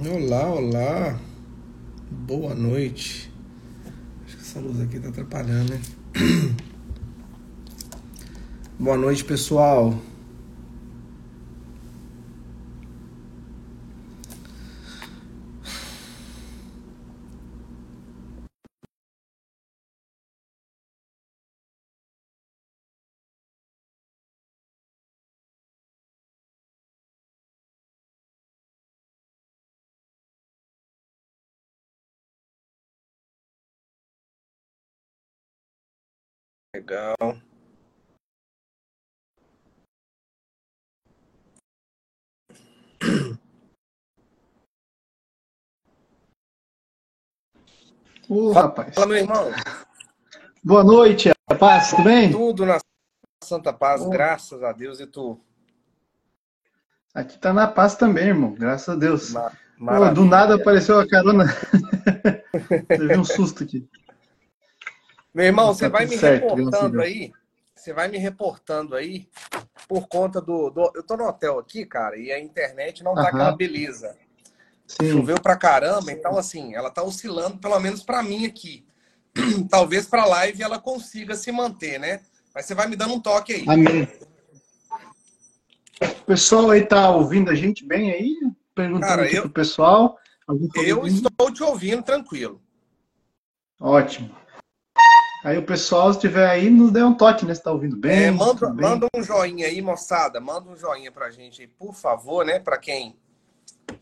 Olá, olá. Boa noite. Acho que essa luz aqui tá atrapalhando, né? Boa noite, pessoal. Legal. Ô, rapaz. Fala, meu irmão. Boa noite, rapaz, tudo bem? Tudo na Santa Paz, graças a Deus. E tu? Aqui tá na paz também, irmão, graças a Deus. Ma- Pô, do nada apareceu a carona. Teve um susto aqui. Meu irmão, Tá você vai tudo me certo, reportando aí. Você vai me reportando aí por conta do, do- Eu tô no hotel aqui, cara, e a internet não tá Aham. aquela beleza. Sim, Choveu pra caramba, então assim, ela tá oscilando, pelo menos pra mim aqui. Talvez pra live ela consiga se manter, né? Mas você vai me dando um toque aí. amém. O pessoal aí tá ouvindo a gente bem aí? Perguntando Cara, aqui eu- pro pessoal. Tá Eu ouvindo? estou te ouvindo tranquilo. Ótimo. Aí o pessoal, se estiver aí, nos dê um toque, né? Se tá ouvindo bem, É, manda, bem? manda um joinha aí, moçada. Manda um joinha pra gente aí, por favor, né? Pra quem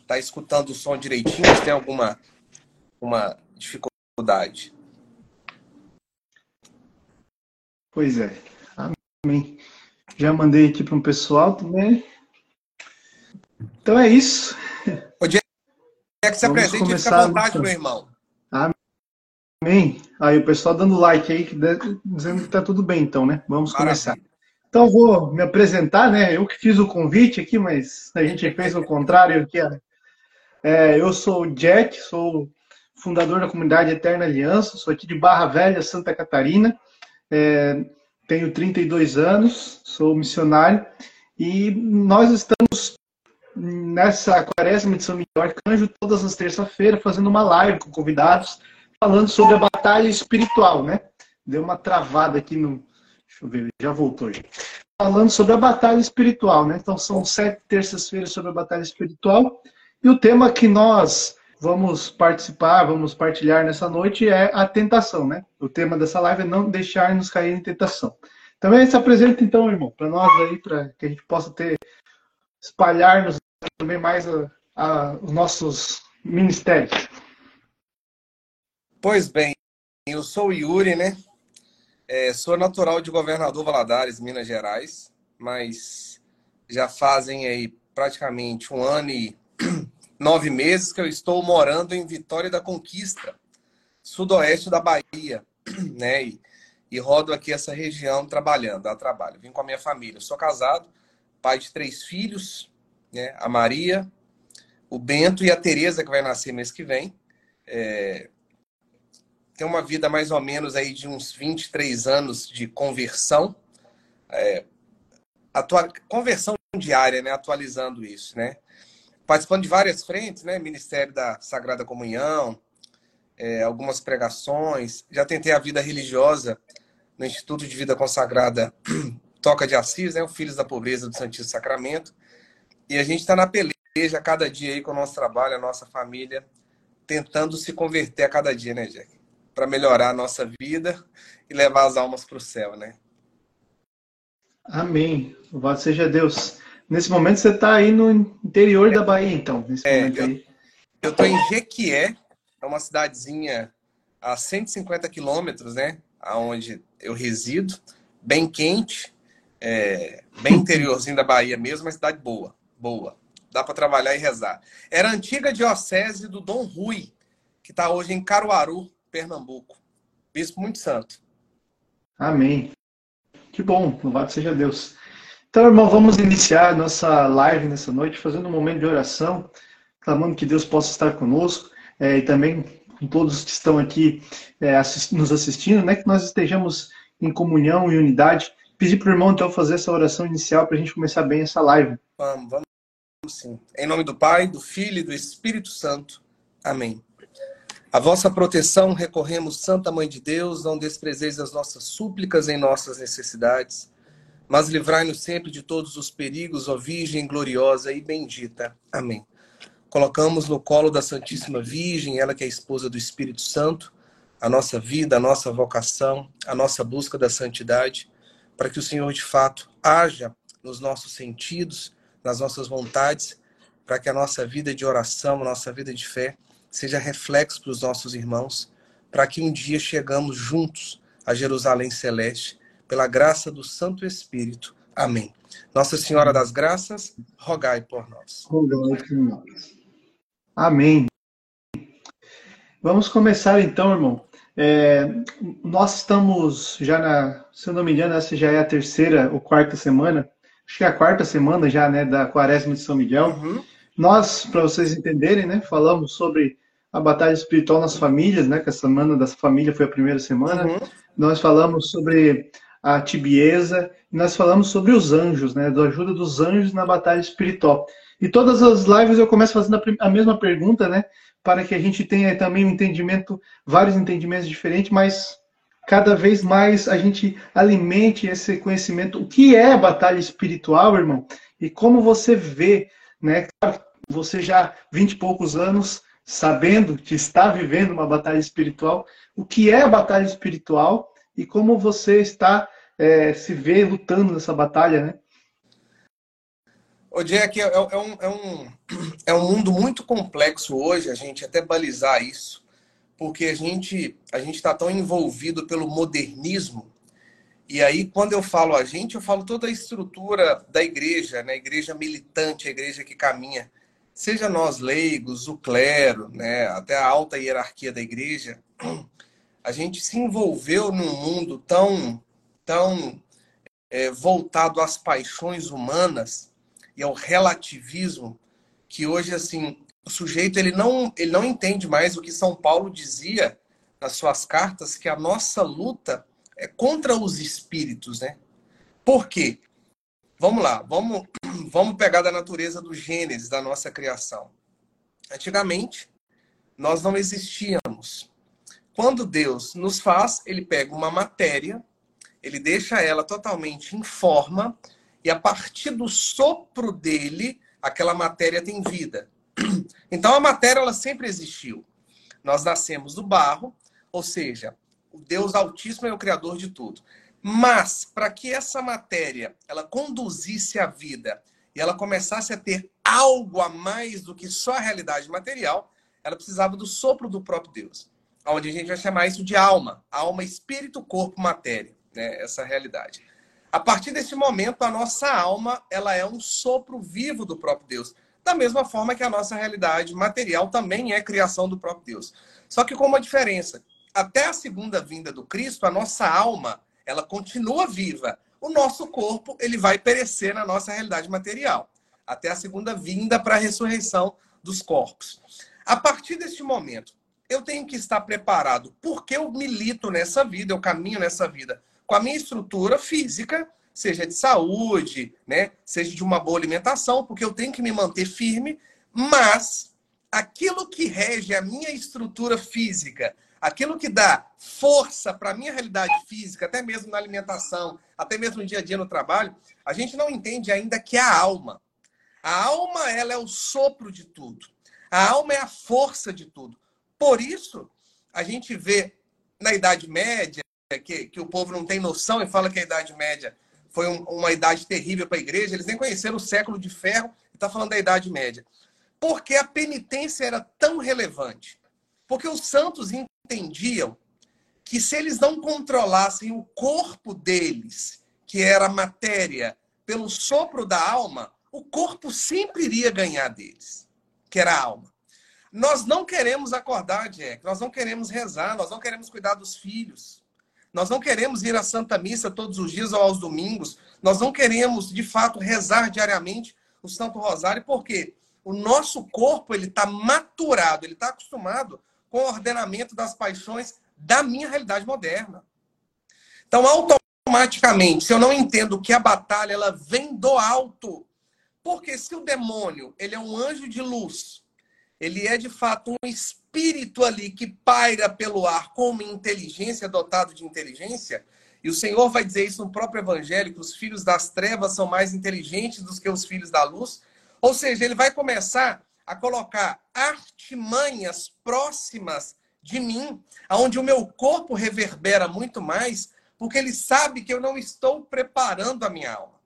tá escutando o som direitinho, se tem alguma uma dificuldade. Pois é. Amém. Já mandei aqui para um pessoal também. Então é isso. É que se apresente e fica à vontade, meu irmão. Amém. Aí o pessoal dando like aí, dizendo que tá tudo bem, então, né? Vamos começar. Maravilha. Então eu vou me apresentar, né? Eu que fiz o convite aqui, mas a gente fez o contrário aqui. É, eu sou o Jack, sou fundador da comunidade Eterna Aliança, sou aqui de Barra Velha, Santa Catarina. É, tenho 32 anos, sou missionário e nós estamos nessa quaresma de São Miguel Arcanjo todas as terças-feiras fazendo uma live com convidados falando sobre a batalha espiritual, né? Deu uma travada aqui no. Deixa eu ver, já voltou. Falando sobre a batalha espiritual, né? Então são sete terças-feiras sobre a batalha espiritual. E o tema que nós vamos participar, vamos partilhar nessa noite é a tentação, né? O tema dessa live é não deixar nos cair em tentação. Também se apresenta então, irmão, para nós aí, para que a gente possa ter espalhar-nos também mais a- a- os nossos ministérios. Pois bem, eu sou o Yuri, né? É, sou natural de Governador Valadares, Minas Gerais, mas já fazem aí praticamente um ano e nove meses que eu estou morando em Vitória da Conquista, sudoeste da Bahia, né? E, e rodo aqui essa região trabalhando, a trabalho. Vim com a minha família. Sou casado, pai de três filhos, né? A Maria, o Bento e a Tereza, que vai nascer mês que vem. É, tem uma vida mais ou menos aí de uns 23 anos de conversão. É, conversão diária, né? Atualizando isso, né? Participando de várias frentes, né? Ministério da Sagrada Comunhão, é, algumas pregações. Já tentei a vida religiosa no Instituto de Vida Consagrada Toca de Assis, né? O Filhos da Pobreza do Santíssimo Sacramento. E a gente está na peleja cada dia aí com o nosso trabalho, a nossa família, tentando se converter a cada dia, né, Jack? Para melhorar a nossa vida e levar as almas para o céu, né? Amém. Louvado seja Deus. Nesse momento você está aí no interior da Bahia, então. Nesse É, momento aí. Eu estou em Jequié, é uma cidadezinha a 150 quilômetros, né? Aonde eu resido, bem quente, é, bem interiorzinho da Bahia mesmo, uma cidade boa, boa. Dá para trabalhar e rezar. Era a antiga diocese do Dom Rui, que está hoje em Caruaru, Pernambuco. Bispo muito santo. Amém. Que bom, louvado seja Deus. Então, irmão, vamos iniciar nossa live nessa noite fazendo um momento de oração, clamando que Deus possa estar conosco eh, e também com todos que estão aqui eh, assist- nos assistindo, né? Que nós estejamos em comunhão e unidade. Pedir para o irmão, então, fazer essa oração inicial para a gente começar bem essa live. Vamos, vamos sim. Em nome do Pai, do Filho e do Espírito Santo. Amém. A vossa proteção recorremos, Santa Mãe de Deus, não desprezeis as nossas súplicas em nossas necessidades, mas livrai-nos sempre de todos os perigos, ó Virgem gloriosa e bendita. Amém. Colocamos no colo da Santíssima Virgem, ela que é esposa do Espírito Santo, a nossa vida, a nossa vocação, a nossa busca da santidade, para que o Senhor de fato haja nos nossos sentidos, nas nossas vontades, para que a nossa vida de oração, a nossa vida de fé, seja reflexo para os nossos irmãos, para que um dia chegamos juntos a Jerusalém Celeste, pela graça do Santo Espírito. Amém. Nossa Senhora das Graças, rogai por nós. Rogai por nós. Amém. Vamos começar então, irmão. É, nós estamos já na, se eu não me engano, essa já é a terceira ou quarta semana, acho que é a quarta semana já, né, da Quaresma de São Miguel. Uhum. Nós, para vocês entenderem, né, falamos sobre a batalha espiritual nas famílias, né, que a semana da família foi a primeira semana. Uhum. Nós falamos sobre a tibieza, e nós falamos sobre os anjos, né, da ajuda dos anjos na batalha espiritual. E todas as lives eu começo fazendo a mesma pergunta, né? Para que a gente tenha também um entendimento, vários entendimentos diferentes, mas cada vez mais a gente alimente esse conhecimento. O que é a batalha espiritual, irmão? E como você vê, né? Você já 20 e poucos anos sabendo que está vivendo uma batalha espiritual, o que é a batalha espiritual e como você está é, se vê lutando nessa batalha, né? O Jack, é, é, é, um, é, um, é um mundo muito complexo hoje, a gente até balizar isso, porque a gente a gente está tão envolvido pelo modernismo. E aí, quando eu falo a gente, eu falo toda a estrutura da igreja, né? Igreja militante, a igreja que caminha. Seja nós leigos, o clero, né? até a alta hierarquia da igreja, a gente se envolveu num mundo tão, tão é, voltado às paixões humanas e ao relativismo, que hoje assim o sujeito ele não ele não entende mais o que São Paulo dizia nas suas cartas que a nossa luta é contra os espíritos, né? Por quê? Vamos lá, vamos vamos pegar da natureza do Gênesis da nossa criação. Antigamente nós não existíamos. Quando Deus nos faz, ele pega uma matéria, ele deixa ela totalmente em forma e a partir do sopro dele, aquela matéria tem vida. Então a matéria ela sempre existiu. Nós nascemos do barro, ou seja, o Deus Altíssimo é o criador de tudo. Mas para que essa matéria ela conduzisse a vida e ela começasse a ter algo a mais do que só a realidade material, ela precisava do sopro do próprio Deus. Onde a gente vai chamar isso de alma, alma, espírito, corpo, matéria, né? Essa realidade. A partir desse momento, a nossa alma ela é um sopro vivo do próprio Deus. Da mesma forma que a nossa realidade material também é criação do próprio Deus. Só que com uma diferença. Até a segunda vinda do Cristo, a nossa alma ela continua viva. O nosso corpo ele vai perecer na nossa realidade material. Até a segunda vinda para a ressurreição dos corpos. A partir deste momento, eu tenho que estar preparado, porque eu milito nessa vida, eu caminho nessa vida com a minha estrutura física, seja de saúde, né, seja de uma boa alimentação, porque eu tenho que me manter firme, mas aquilo que rege a minha estrutura física, aquilo que dá força para a minha realidade física, até mesmo na alimentação, até mesmo no dia a dia no trabalho, a gente não entende ainda que é a alma. A alma, ela é o sopro de tudo. A alma é a força de tudo. Por isso, a gente vê na Idade Média, que, que o povo não tem noção e fala que a Idade Média foi um, uma idade terrível para a igreja, eles nem conheceram o século de ferro está falando da Idade Média. Porque a penitência era tão relevante. Porque os santos entendiam que se eles não controlassem o corpo deles, que era matéria, pelo sopro da alma, o corpo sempre iria ganhar deles, que era a alma. Nós não queremos acordar, Jack, nós não queremos rezar, nós não queremos cuidar dos filhos. Nós não queremos ir à Santa Missa todos os dias ou aos domingos. Nós não queremos, de fato, rezar diariamente o Santo Rosário, porque o nosso corpo ele está maturado, ele está acostumado o ordenamento das paixões da minha realidade moderna. Então, automaticamente, se eu não entendo que a batalha ela vem do alto, Porque se o demônio ele é um anjo de luz, ele é de fato um espírito ali que paira pelo ar com uma inteligência, dotado de inteligência, e o Senhor vai dizer isso no próprio Evangelho, que os filhos das trevas são mais inteligentes do que os filhos da luz. Ou seja, ele vai começar a colocar artimanhas próximas de mim, aonde o meu corpo reverbera muito mais, porque ele sabe que eu não estou preparando a minha alma.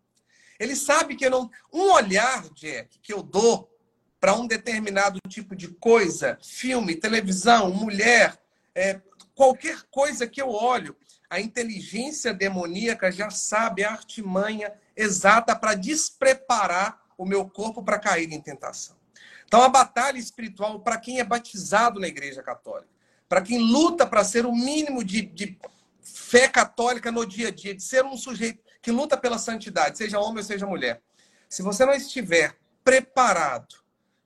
Ele sabe que eu não. Um olhar, Jack, que eu dou para um determinado tipo de coisa, filme, televisão, mulher, é, qualquer coisa que eu olho, a inteligência demoníaca já sabe a artimanha exata para despreparar o meu corpo para cair em tentação. Então, a batalha espiritual, para quem é batizado na Igreja Católica, para quem luta para ser o mínimo de, de fé católica no dia a dia, de ser um sujeito que luta pela santidade, seja homem ou seja mulher. Se você não estiver preparado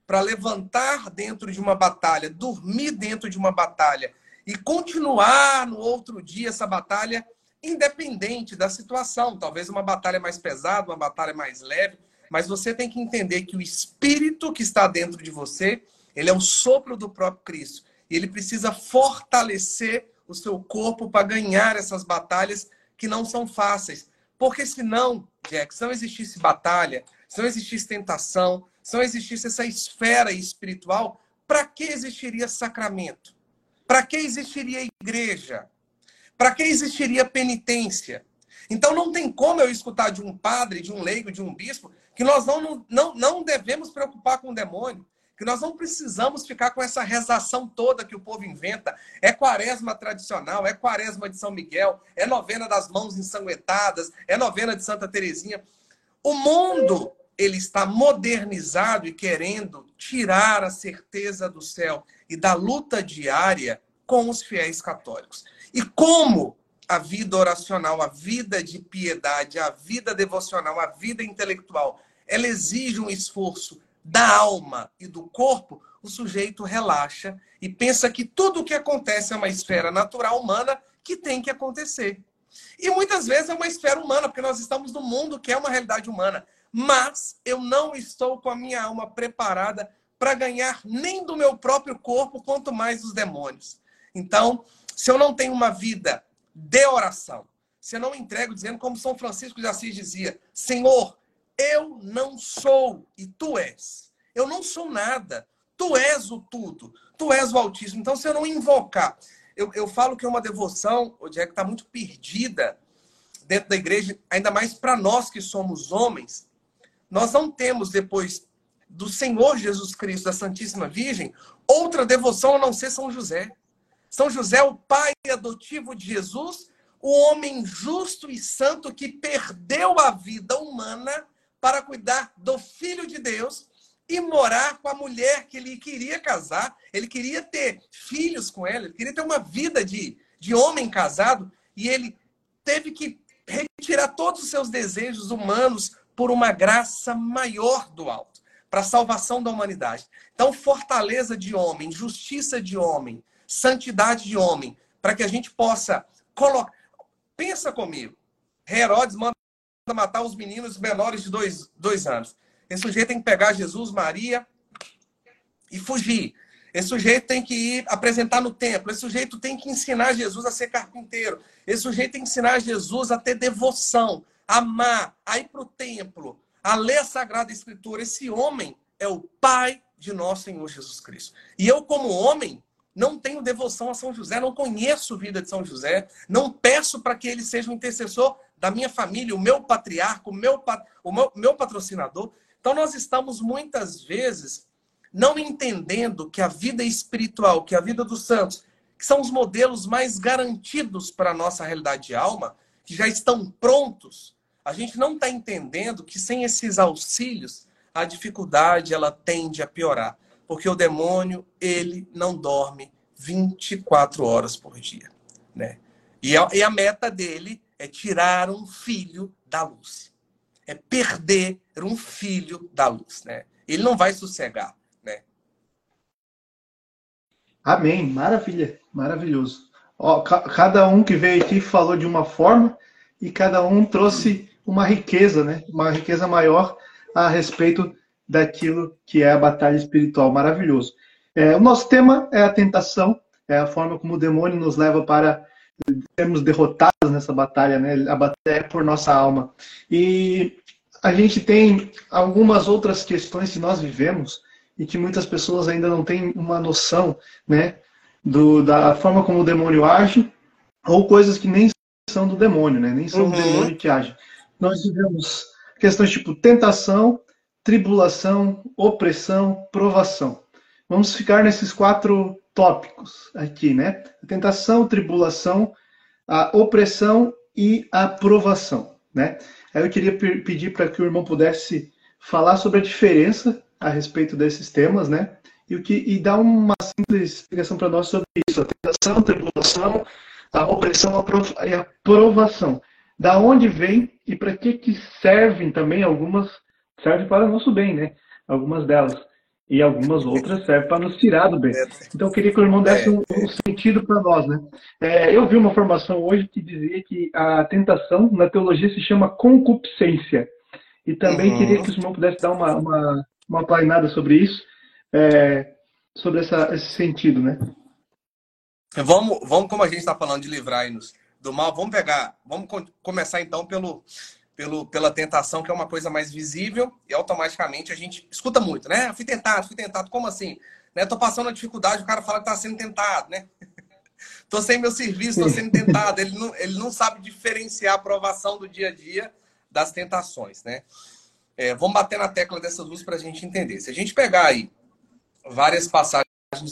para levantar dentro de uma batalha, dormir dentro de uma batalha e continuar no outro dia essa batalha, independente da situação, talvez uma batalha mais pesada, uma batalha mais leve, mas você tem que entender que o espírito que está dentro de você, ele é o sopro do próprio Cristo. E ele precisa fortalecer o seu corpo para ganhar essas batalhas que não são fáceis. Porque senão, Jack, se não existisse batalha, se não existisse tentação, se não existisse essa esfera espiritual, para que existiria sacramento? Para que existiria igreja? Para que existiria penitência? Então não tem como eu escutar de um padre, de um leigo, de um bispo, que nós não, não, não devemos preocupar com o demônio que nós não precisamos ficar com essa rezação toda que o povo inventa. É quaresma tradicional, é quaresma de São Miguel, é novena das mãos ensanguentadas, é novena de Santa Teresinha. O mundo, ele está modernizado e querendo tirar a certeza do céu e da luta diária com os fiéis católicos. E como a vida oracional, a vida de piedade, a vida devocional, a vida intelectual, ela exige um esforço da alma e do corpo, o sujeito relaxa e pensa que tudo o que acontece é uma esfera natural humana que tem que acontecer. E muitas vezes é uma esfera humana, porque nós estamos no mundo que é uma realidade humana. Mas eu não estou com a minha alma preparada para ganhar nem do meu próprio corpo, quanto mais dos demônios. Então, se eu não tenho uma vida de oração, eu não entrego dizendo como São Francisco de Assis dizia, Senhor, eu não sou e tu és. Eu não sou nada. Tu és o tudo. Tu és o Altíssimo. Então, se eu não invocar, eu, eu falo que é uma devoção, o Jack está muito perdida dentro da igreja, ainda mais para nós que somos homens. Nós não temos, depois do Senhor Jesus Cristo, da Santíssima Virgem, outra devoção a não ser São José. São José, o pai adotivo de Jesus, o homem justo e santo que perdeu a vida humana para cuidar do filho de Deus e morar com a mulher que ele queria casar. Ele queria ter filhos com ela, ele queria ter uma vida de, de homem casado e ele teve que retirar todos os seus desejos humanos por uma graça maior do alto, para a salvação da humanidade. Então, fortaleza de homem, justiça de homem, santidade de homem, para que a gente possa colocar. Pensa comigo. Herodes manda matar os meninos menores de dois, dois anos. Esse sujeito tem que pegar Jesus, Maria e fugir. Esse sujeito tem que ir apresentar no templo. Esse sujeito tem que ensinar Jesus a ser carpinteiro. Esse sujeito tem que ensinar Jesus a ter devoção, amar, a ir para o templo, a ler a Sagrada Escritura. Esse homem é o pai de nosso Senhor Jesus Cristo. E eu, como homem, não tenho devoção a São José, não conheço a vida de São José, não peço para que ele seja um intercessor da minha família, o meu patriarca, o meu, o meu, meu patrocinador. Então, nós estamos muitas vezes não entendendo que a vida espiritual, que a vida dos santos, que são os modelos mais garantidos para a nossa realidade de alma, que já estão prontos, a gente não está entendendo que sem esses auxílios, a dificuldade ela tende a piorar. Porque o demônio, ele não dorme 24 horas por dia. Né? E a, e a meta dele é tirar um filho da luz. É perder um filho da luz, né? Ele não vai sossegar, né? Amém. Maravilha. Maravilhoso. Ó, cada um que veio aqui falou de uma forma e cada um trouxe uma riqueza, né? Uma riqueza maior a respeito daquilo que é a batalha espiritual. Maravilhoso. É, o nosso tema é a tentação, é a forma como o demônio nos leva para sermos derrotados nessa batalha, né? A batalha é por nossa alma. E a gente tem algumas outras questões que nós vivemos e que muitas pessoas ainda não têm uma noção, né? Do, da forma como o demônio age ou coisas que nem são do demônio, né? Nem são uhum. do demônio que age. Nós vivemos questões tipo tentação, tribulação, opressão, provação. Vamos ficar nesses quatro tópicos aqui, né? A tentação, tribulação, a opressão e a provação, né? Aí eu queria pedir para que o irmão pudesse falar sobre a diferença a respeito desses temas, né? E, o que, e dar uma simples explicação para nós sobre isso. A tentação, a tribulação, a opressão e a provação. Da onde vem e para que, que servem também algumas servem para o nosso bem, né? Algumas delas. E algumas outras servem para nos tirar do bem. Então eu queria que o irmão desse um, um sentido para nós, né? É, eu vi uma formação hoje que dizia que a tentação na teologia se chama concupiscência. E também uhum. queria que o irmão pudesse dar uma, uma, uma plainada sobre isso, é, sobre essa, esse sentido, né? Vamos, vamos, como a gente está falando de livrar-nos do mal, vamos pegar, vamos começar então pelo pelo, pela tentação, que é uma coisa mais visível, e automaticamente a gente escuta muito, né? Fui tentado, fui tentado. Como assim? Né? Tô passando dificuldade, o cara fala que tá sendo tentado, né? tô sem meu serviço, tô sendo tentado. Ele não, ele não sabe diferenciar a aprovação do dia a dia das tentações, né? É, vamos bater na tecla dessas duas para a gente entender. Se a gente pegar aí várias passagens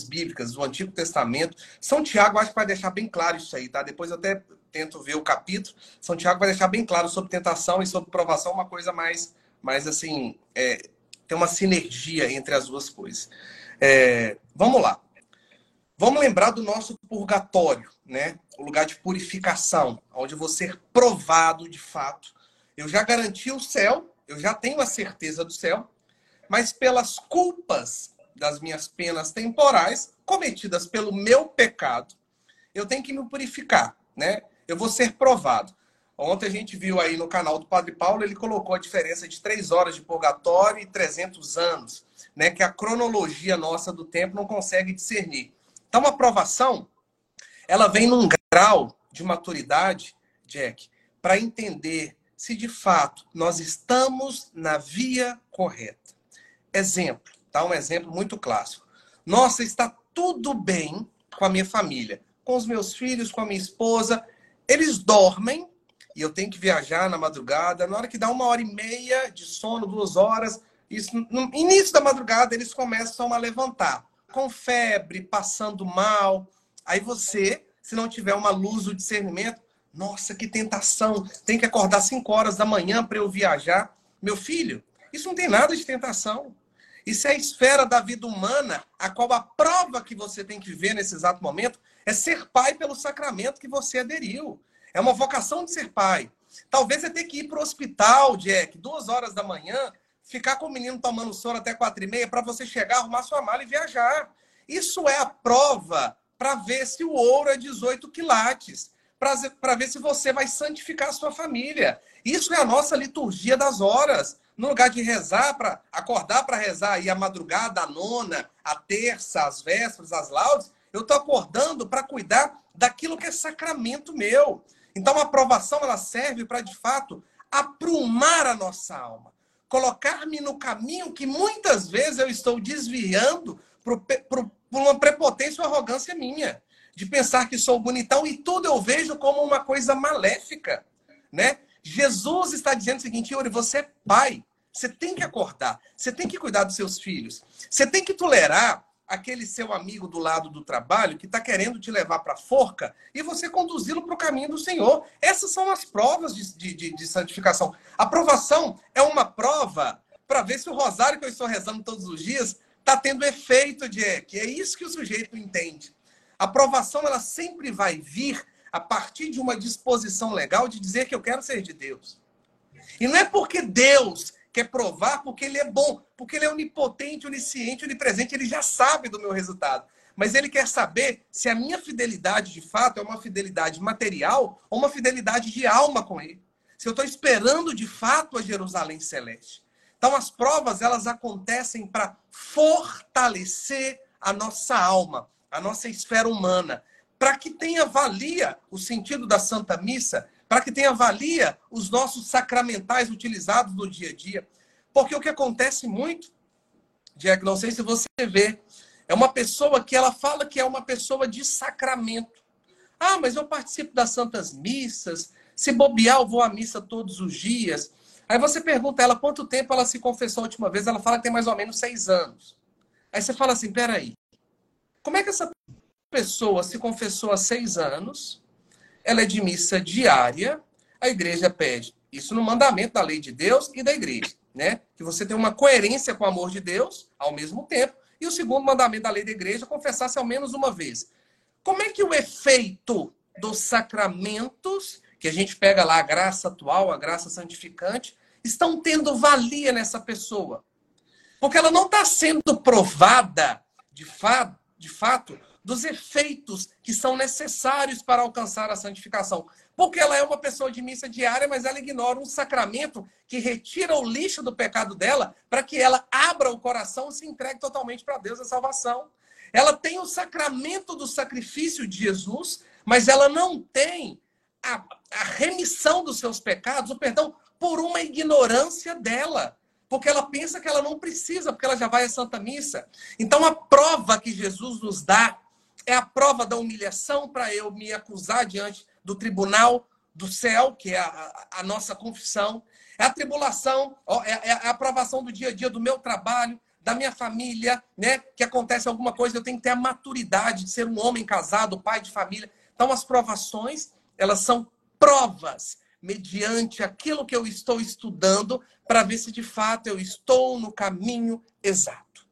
bíblicas do Antigo Testamento, São Tiago acho que vai deixar bem claro isso aí, tá? Depois eu até tento ver o capítulo, São Tiago vai deixar bem claro sobre tentação e sobre provação, uma coisa mais, mais assim, é, tem uma sinergia entre as duas coisas. É, vamos lá. Vamos lembrar do nosso purgatório, né? O lugar de purificação, onde você é provado de fato. Eu já garanti o céu, eu já tenho a certeza do céu, mas pelas culpas das minhas penas temporais cometidas pelo meu pecado, eu tenho que me purificar, né? Eu vou ser provado. Ontem a gente viu aí no canal do Padre Paulo, ele colocou a diferença de três horas de purgatório e 300 anos, né? Que a cronologia nossa do tempo não consegue discernir. Então, a aprovação, ela vem num grau de maturidade, Jack, para entender se de fato nós estamos na via correta. Exemplo, tá? Um exemplo muito clássico. Nossa, está tudo bem com a minha família, com os meus filhos, com a minha esposa, eles dormem e eu tenho que viajar na madrugada. Na hora que dá uma hora e meia de sono, duas horas, isso, no início da madrugada eles começam a levantar com febre, passando mal. Aí você, se não tiver uma luz do discernimento, nossa, que tentação! Tem que acordar 5 horas da manhã para eu viajar. Meu filho, isso não tem nada de tentação. Isso é a esfera da vida humana, a qual a prova que você tem que viver nesse exato momento é ser pai pelo sacramento que você aderiu. É uma vocação de ser pai. Talvez você tenha que ir para o hospital, Jack, duas horas da manhã, ficar com o menino tomando sono até quatro e meia para você chegar, arrumar sua mala e viajar. Isso é a prova para ver se o ouro é 18 quilates, para ver se você vai santificar a sua família. Isso é a nossa liturgia das horas. No lugar de rezar, para acordar para rezar aí a madrugada, a nona, a terça, as vésperas, as laudes, eu estou acordando para cuidar daquilo que é sacramento meu. Então, a aprovação ela serve para, de fato, aprumar a nossa alma. Colocar-me no caminho que muitas vezes eu estou desviando por, uma prepotência ou arrogância minha. De pensar que sou bonitão e tudo eu vejo como uma coisa maléfica. Né? Jesus está dizendo o seguinte, Yuri, você é pai. Você tem que acordar. Você tem que cuidar dos seus filhos. Você tem que tolerar aquele seu amigo do lado do trabalho que está querendo te levar para a forca e você conduzi-lo para o caminho do Senhor. Essas são as provas de, de, de santificação. A provação é uma prova para ver se o rosário que eu estou rezando todos os dias está tendo efeito, Jack. É isso que o sujeito entende. A provação ela sempre vai vir a partir de uma disposição legal de dizer que eu quero ser de Deus. E não é porque Deus quer provar porque ele é bom, porque ele é onipotente, onisciente, onipresente, ele já sabe do meu resultado. Mas ele quer saber se a minha fidelidade de fato é uma fidelidade material ou uma fidelidade de alma com ele. Se eu estou esperando de fato a Jerusalém celeste. Então, as provas, elas acontecem para fortalecer a nossa alma, a nossa esfera humana, para que tenha valia o sentido da Santa Missa, para que tenha valia os nossos sacramentais utilizados no dia a dia. Porque o que acontece muito, Jack, não sei se você vê, é uma pessoa que ela fala que é uma pessoa de sacramento. Ah, mas eu participo das santas missas, se bobear, eu vou à missa todos os dias. Aí você pergunta ela quanto tempo ela se confessou a última vez, ela fala que tem mais ou menos seis anos. Aí você fala assim: peraí, como é que essa pessoa se confessou há seis anos? Ela é de missa diária, a igreja pede isso no mandamento da lei de Deus e da igreja, né? Que você tem uma coerência com o amor de Deus ao mesmo tempo. E o segundo mandamento da lei da igreja, confessar-se ao menos uma vez. Como é que o efeito dos sacramentos que a gente pega lá a graça atual, a graça santificante, estão tendo valia nessa pessoa. Porque ela não está sendo provada, de, fa de fato, dos efeitos que são necessários para alcançar a santificação. Porque ela é uma pessoa de missa diária, mas ela ignora um sacramento que retira o lixo do pecado dela para que ela abra o coração e se entregue totalmente para Deus a salvação. Ela tem o sacramento do sacrifício de Jesus, mas ela não tem a, a remissão dos seus pecados, o perdão, por uma ignorância dela. Porque ela pensa que ela não precisa, porque ela já vai à Santa Missa. Então, a prova que Jesus nos dá é a prova da humilhação para eu me acusar diante do tribunal do céu, que é a, a nossa confissão. É a tribulação, é, é a aprovação do dia a dia do meu trabalho, da minha família, né? Que acontece alguma coisa, eu tenho que ter a maturidade de ser um homem casado, pai de família. Então, as provações elas são provas mediante aquilo que eu estou estudando para ver se de fato eu estou no caminho exato.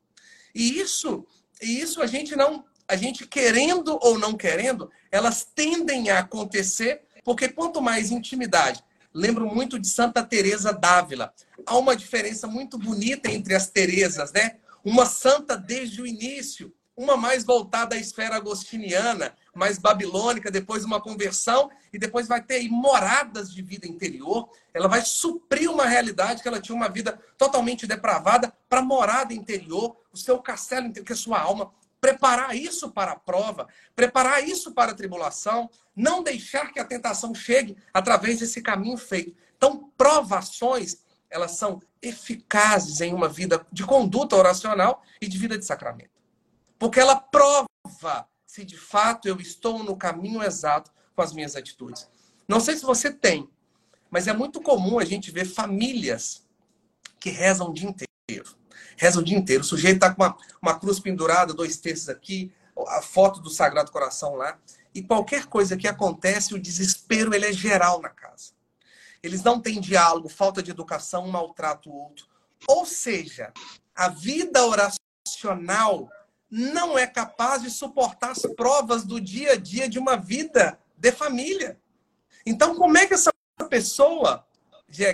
E isso, e isso a gente não, a gente querendo ou não querendo, elas tendem a acontecer, porque quanto mais intimidade, lembro muito de Santa Teresa d'Ávila. Há uma diferença muito bonita entre as Teresas, né? Uma santa desde o início, uma mais voltada à esfera agostiniana, mais babilônica, depois uma conversão, e depois vai ter moradas de vida interior. Ela vai suprir uma realidade que ela tinha uma vida totalmente depravada para morada interior, o seu castelo interior, que é a sua alma. Preparar isso para a prova, preparar isso para a tribulação, não deixar que a tentação chegue através desse caminho feito. Então, provações, elas são eficazes em uma vida de conduta oracional e de vida de sacramento. Porque ela prova se de fato eu estou no caminho exato com as minhas atitudes. Não sei se você tem, mas é muito comum a gente ver famílias que rezam o dia inteiro. Rezam o dia inteiro. O sujeito está com uma, uma cruz pendurada, dois terços aqui, a foto do Sagrado Coração lá. E qualquer coisa que acontece, o desespero ele é geral na casa. Eles não têm diálogo, falta de educação, um maltrata o outro. Ou seja, a vida oracional não é capaz de suportar as provas do dia a dia de uma vida de família. Então, como é que essa pessoa,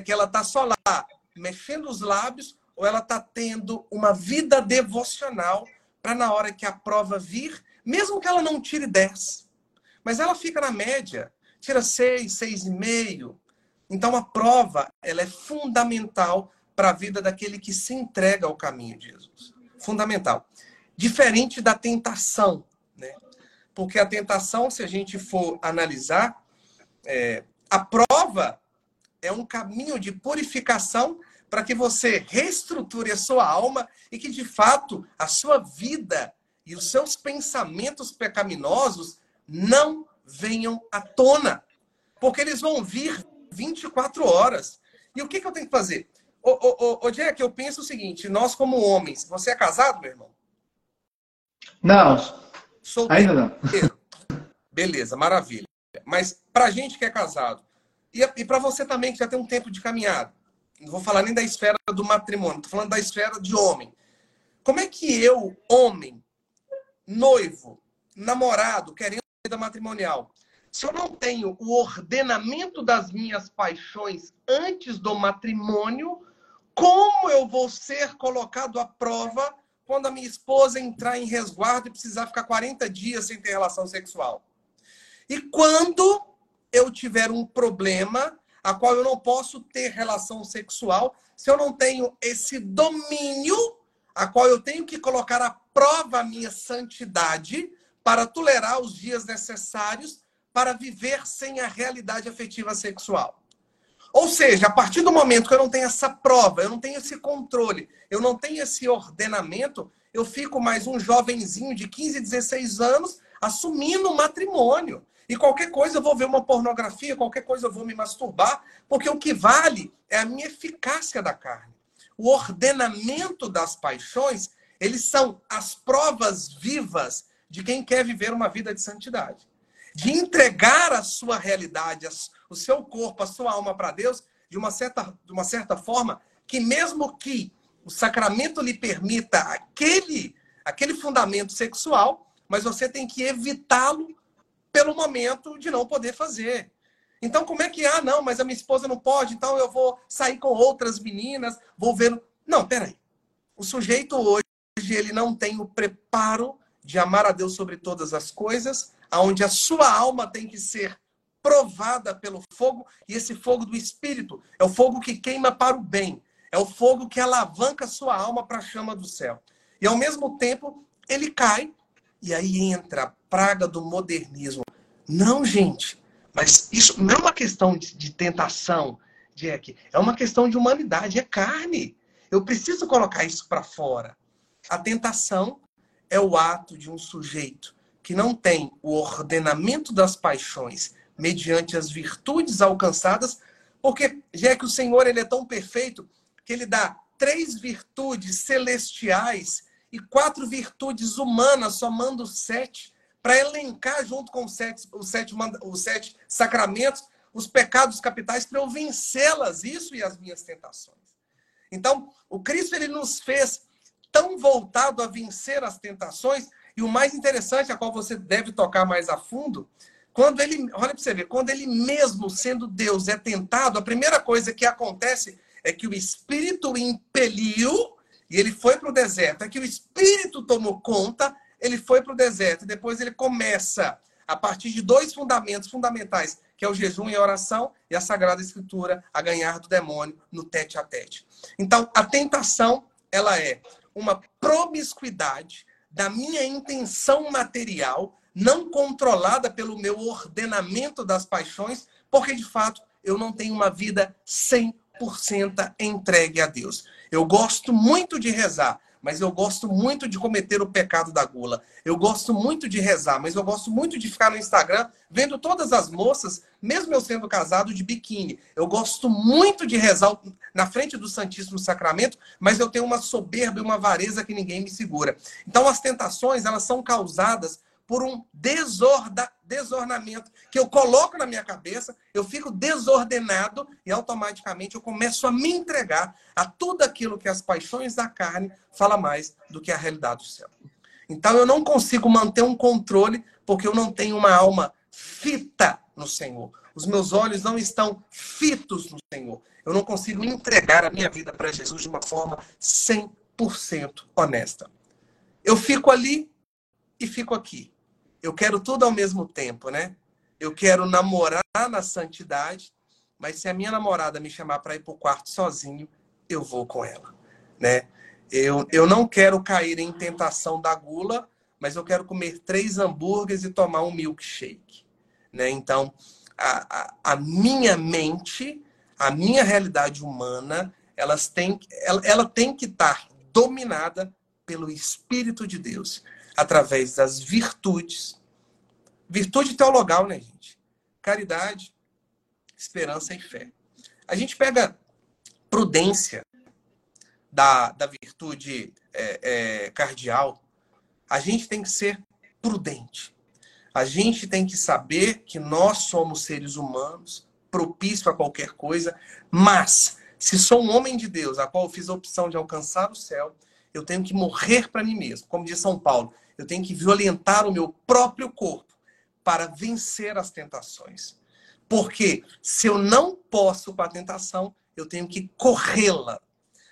que ela está só lá mexendo os lábios, ou ela está tendo uma vida devocional para na hora que a prova vir, mesmo que ela não tire 10, mas ela fica na média, tira 6, 6,5. Então, a prova ela é fundamental para a vida daquele que se entrega ao caminho de Jesus. Fundamental diferente da tentação, né? Porque a tentação, se a gente for analisar, é, a prova é um caminho de purificação para que você reestruture a sua alma e que, de fato, a sua vida e os seus pensamentos pecaminosos não venham à tona. Porque eles vão vir 24 horas. E o que, que eu tenho que fazer? Ô, ô, ô, ô Jack, eu penso o seguinte: nós, como homens, você é casado, meu irmão? Não. Solteiro. Ainda não. Beleza, maravilha. Mas para gente que é casado, e, e para você também que já tem um tempo de caminhada, não vou falar nem da esfera do matrimônio, estou falando da esfera de homem. Como é que eu, homem, noivo, namorado, querendo vida matrimonial, se eu não tenho o ordenamento das minhas paixões antes do matrimônio, como eu vou ser colocado à prova quando a minha esposa entrar em resguardo e precisar ficar 40 dias sem ter relação sexual. E quando eu tiver um problema a qual eu não posso ter relação sexual se eu não tenho esse domínio, a qual eu tenho que colocar à prova a minha santidade para tolerar os dias necessários para viver sem a realidade afetiva sexual. Ou seja, a partir do momento que eu não tenho essa prova, eu não tenho esse controle, eu não tenho esse ordenamento, eu fico mais um jovenzinho de 15, 16 anos assumindo o matrimônio. E qualquer coisa eu vou ver uma pornografia, qualquer coisa eu vou me masturbar, porque o que vale é a minha eficácia da carne. O ordenamento das paixões, eles são as provas vivas de quem quer viver uma vida de santidade. De entregar a sua realidade, o seu corpo, a sua alma para Deus, de uma certa, de uma certa forma, que mesmo que o sacramento lhe permita aquele, aquele fundamento sexual, mas você tem que evitá-lo pelo momento de não poder fazer. Então, como é que, ah, não, mas a minha esposa não pode, então eu vou sair com outras meninas, vou ver. Não, peraí. O sujeito hoje, ele não tem o preparo de amar a Deus sobre todas as coisas, aonde a sua alma tem que ser provada pelo fogo, e esse fogo do Espírito é o fogo que queima para o bem, é o fogo que alavanca a sua alma para a chama do céu. E ao mesmo tempo, ele cai, e aí entra a praga do modernismo. Não, gente, mas isso não é uma questão de, de tentação, Jack, é uma questão de humanidade, é carne. Eu preciso colocar isso para fora. A tentação é o ato de um sujeito que não tem o ordenamento das paixões mediante as virtudes alcançadas, porque já que o Senhor ele é tão perfeito que ele dá três virtudes celestiais e quatro virtudes humanas, somando sete, para elencar junto com os sete, os, sete, os sete sacramentos os pecados capitais para eu vencê-las, isso e as minhas tentações. Então, o Cristo ele nos fez tão voltado a vencer as tentações, e o mais interessante, a qual você deve tocar mais a fundo, quando ele, olha para você ver, quando ele mesmo sendo Deus é tentado, a primeira coisa que acontece é que o Espírito impeliu e ele foi para o deserto. É que o Espírito tomou conta, ele foi para o deserto. E depois ele começa, a partir de dois fundamentos fundamentais, que é o jejum e a oração, e a Sagrada Escritura, a ganhar do demônio no tete a tete. Então, a tentação, ela é uma promiscuidade da minha intenção material, não controlada pelo meu ordenamento das paixões, porque de fato eu não tenho uma vida 100% 100% entregue a Deus. Eu gosto muito de rezar, mas eu gosto muito de cometer o pecado da gula. Eu gosto muito de rezar, mas eu gosto muito de ficar no Instagram vendo todas as moças, mesmo eu sendo casado, de biquíni. Eu gosto muito de rezar na frente do Santíssimo Sacramento, mas eu tenho uma soberba e uma avareza que ninguém me segura. Então as tentações, elas são causadas por um desorda, desornamento que eu coloco na minha cabeça, eu fico desordenado e automaticamente eu começo a me entregar a tudo aquilo que as paixões da carne fala mais do que a realidade do céu. Então eu não consigo manter um controle porque eu não tenho uma alma fita no Senhor. Os meus olhos não estão fitos no Senhor. Eu não consigo entregar a minha vida para Jesus de uma forma 100% honesta. Eu fico ali e fico aqui. Eu quero tudo ao mesmo tempo, né? Eu quero namorar na santidade, mas se a minha namorada me chamar para ir para o quarto sozinho, eu vou com ela, né? Eu, eu não quero cair em tentação da gula, mas eu quero comer três hambúrgueres e tomar um milkshake, né? Então, a, a, a minha mente, a minha realidade humana, elas têm, ela, ela tem que estar dominada pelo Espírito de Deus através das virtudes. Virtude teologal, né, gente? Caridade, esperança e fé. A gente pega prudência da, da virtude é, é, cardial. A gente tem que ser prudente. A gente tem que saber que nós somos seres humanos, propício a qualquer coisa, mas se sou um homem de Deus, a qual eu fiz a opção de alcançar o céu, eu tenho que morrer para mim mesmo. Como diz São Paulo, eu tenho que violentar o meu próprio corpo para vencer as tentações. Porque se eu não posso com a tentação, eu tenho que corrê-la.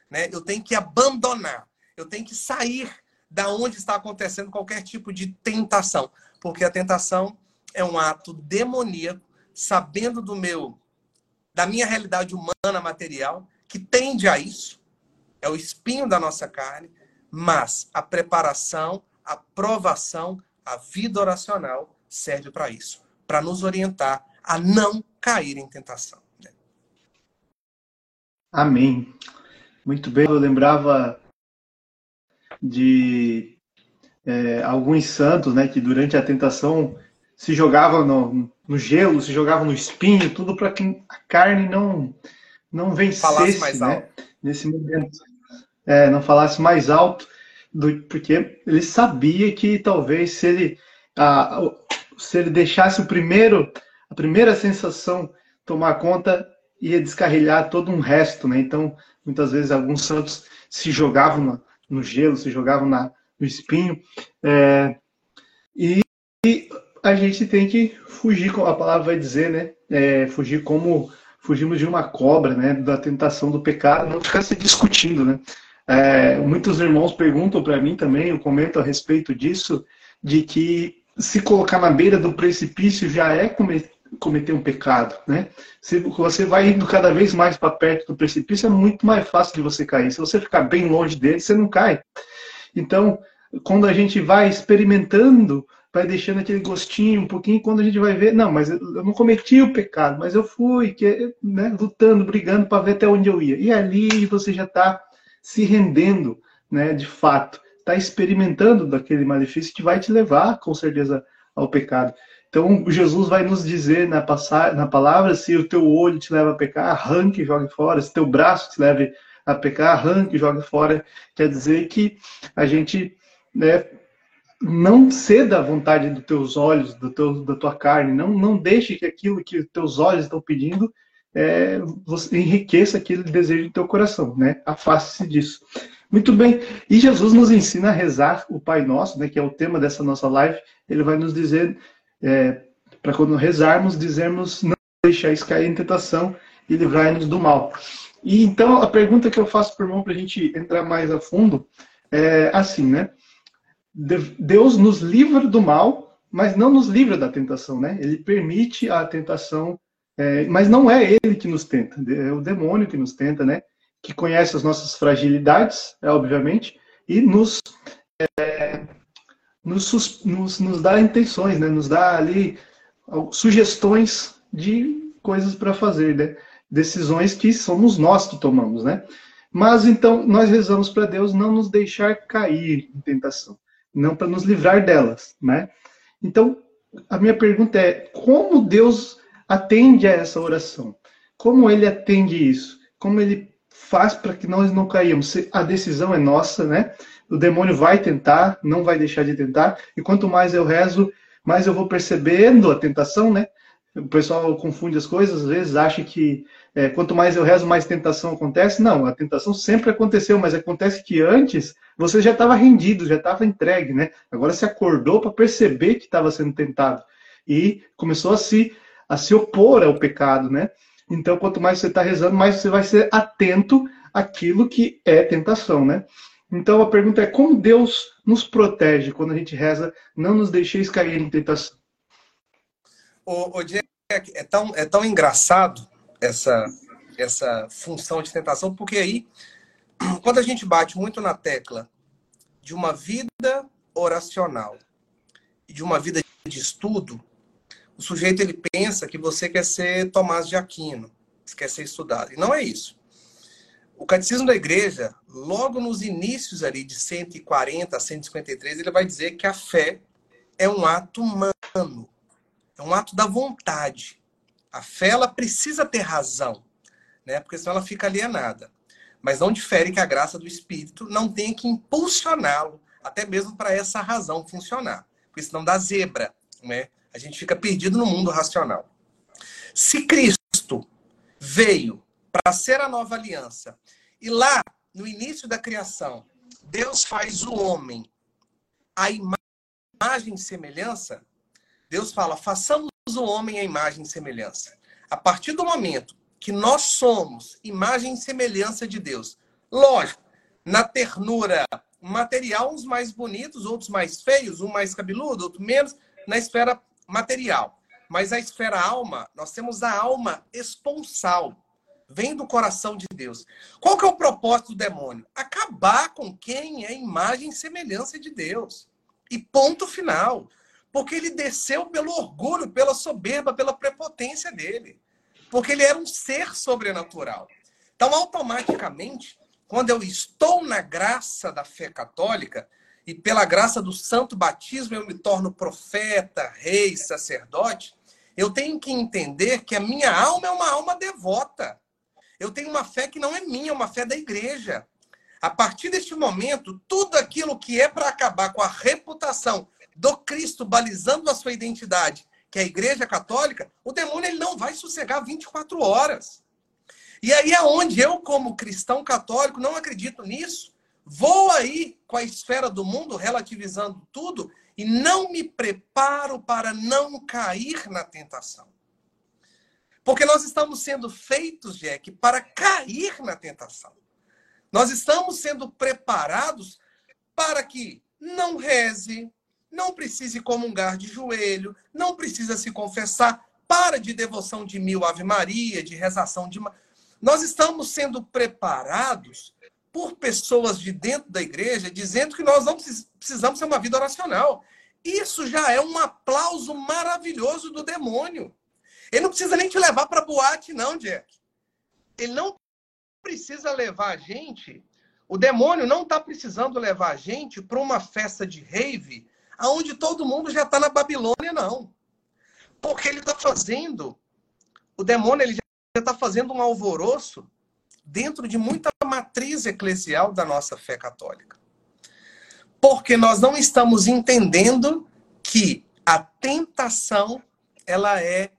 Né? Eu tenho que abandonar. Eu tenho que sair da onde está acontecendo qualquer tipo de tentação. Porque a tentação é um ato demoníaco, sabendo do meu da minha realidade humana material, que tende a isso, é o espinho da nossa carne, mas a preparação, a provação, a vida oracional serve para isso, para nos orientar a não cair em tentação. Né? Amém. Muito bem, eu lembrava de é, alguns santos, né, que durante a tentação se jogavam no, no gelo, se jogavam no espinho, tudo para que a carne não não vencesse, mais né, alto. nesse momento, é, não falasse mais alto, do, porque ele sabia que talvez se ele a, se ele deixasse o primeiro a primeira sensação tomar conta ia descarrilhar todo um resto, né? Então muitas vezes alguns santos se jogavam no, gelo, se jogavam na, no espinho. É, e, e, a gente tem que fugir, como a palavra vai dizer, né? É, fugir como fugimos de uma cobra, né? Da tentação do pecado, não ficar se discutindo, né? É, muitos irmãos perguntam para mim também, eu comento a respeito disso, de que se colocar na beira do precipício já é cometer um pecado, né? Se você vai indo cada vez mais para perto do precipício, é muito mais fácil de você cair. Se você ficar bem longe dele, você não cai. Então, quando a gente vai experimentando, vai deixando aquele gostinho um pouquinho, quando a gente vai ver, não, mas eu não cometi o pecado, mas eu fui que, né, lutando, brigando para ver até onde eu ia. E ali você já está se rendendo, né, de fato, está experimentando daquele malefício que vai te levar, com certeza, ao pecado. Então, Jesus vai nos dizer na, na palavra: se o teu olho te leva a pecar, arranque e jogue fora. Se teu braço te leva a pecar, arranque e jogue fora. Quer dizer que a gente né, não ceda à vontade dos teus olhos, do teu, da tua carne. Não, não deixe que aquilo que os teus olhos estão pedindo é, você enriqueça aquele desejo do teu coração. Né? Afaste-se disso. Muito bem. E Jesus nos ensina a rezar o Pai Nosso, né, que é o tema dessa nossa live. Ele vai nos dizer é, para quando rezarmos, dizermos não deixais cair em tentação e livrai-nos do mal. E então a pergunta que eu faço para o irmão para a gente entrar mais a fundo é assim, né? Deus nos livra do mal, mas não nos livra da tentação, né? Ele permite a tentação, é, mas não é ele que nos tenta, é o demônio que nos tenta, né? Que conhece as nossas fragilidades, é, obviamente, e nos é, nos, nos, nos dá intenções, né? nos dá ali sugestões de coisas para fazer, né? decisões que somos nós que tomamos, né? Mas então nós rezamos para Deus não nos deixar cair em tentação, não para nos livrar delas, né? Então a minha pergunta é como Deus atende a essa oração? Como Ele atende isso? Como Ele faz para que nós não caímos? A decisão é nossa, né? o demônio vai tentar, não vai deixar de tentar, e quanto mais eu rezo, mais eu vou percebendo a tentação, né? O pessoal confunde as coisas, às vezes acha que é, quanto mais eu rezo, mais tentação acontece. Não, a tentação sempre aconteceu, mas acontece que antes você já estava rendido, já estava entregue, né? Agora se acordou para perceber que estava sendo tentado e começou a se, a se opor ao pecado, né? Então, quanto mais você está rezando, mais você vai ser atento àquilo que é tentação, né? Então a pergunta é como Deus nos protege quando a gente reza, não nos deixeis cair em tentação. O, o Jack, é tão, é tão engraçado essa, essa função de tentação, porque aí, quando a gente bate muito na tecla de uma vida oracional e de uma vida de estudo, o sujeito ele pensa que você quer ser Tomás de Aquino, quer ser estudado. E não é isso. O Catecismo da Igreja, logo nos inícios ali de 140 a 153, ele vai dizer que a fé é um ato humano, é um ato da vontade. A fé ela precisa ter razão, né? Porque senão ela fica alienada. Mas não difere que a graça do Espírito não tenha que impulsioná-lo, até mesmo para essa razão funcionar. Porque senão dá zebra, né? A gente fica perdido no mundo racional. Se Cristo veio para ser a nova aliança. E lá, no início da criação, Deus faz o homem a imagem e semelhança. Deus fala: façamos o homem a imagem e semelhança. A partir do momento que nós somos imagem e semelhança de Deus, lógico, na ternura material, uns mais bonitos, outros mais feios, um mais cabeludo, outro menos, na esfera material. Mas a esfera alma, nós temos a alma esponsal. Vem do coração de Deus. Qual que é o propósito do demônio? Acabar com quem é imagem e semelhança de Deus. E ponto final. Porque ele desceu pelo orgulho, pela soberba, pela prepotência dele. Porque ele era um ser sobrenatural. Então, automaticamente, quando eu estou na graça da fé católica, e pela graça do santo batismo eu me torno profeta, rei, sacerdote, eu tenho que entender que a minha alma é uma alma devota. Eu tenho uma fé que não é minha, é uma fé da igreja. A partir deste momento, tudo aquilo que é para acabar com a reputação do Cristo, balizando a sua identidade, que é a igreja católica, o demônio ele não vai sossegar 24 horas. E aí é onde eu, como cristão católico, não acredito nisso Vou aí com a esfera do mundo, relativizando tudo, e não me preparo para não cair na tentação. Porque nós estamos sendo feitos, Jack, para cair na tentação. Nós estamos sendo preparados para que não reze, não precise comungar de joelho, não precisa se confessar, para de devoção de mil Ave Maria, de rezação de. Nós estamos sendo preparados por pessoas de dentro da igreja dizendo que nós não precisamos ter uma vida oracional. Isso já é um aplauso maravilhoso do demônio. Ele não precisa nem te levar para boate, não, Jack. Ele não precisa levar a gente. O demônio não está precisando levar a gente para uma festa de rave, aonde todo mundo já está na Babilônia, não. Porque ele está fazendo. O demônio ele já está fazendo um alvoroço dentro de muita matriz eclesial da nossa fé católica. Porque nós não estamos entendendo que a tentação ela é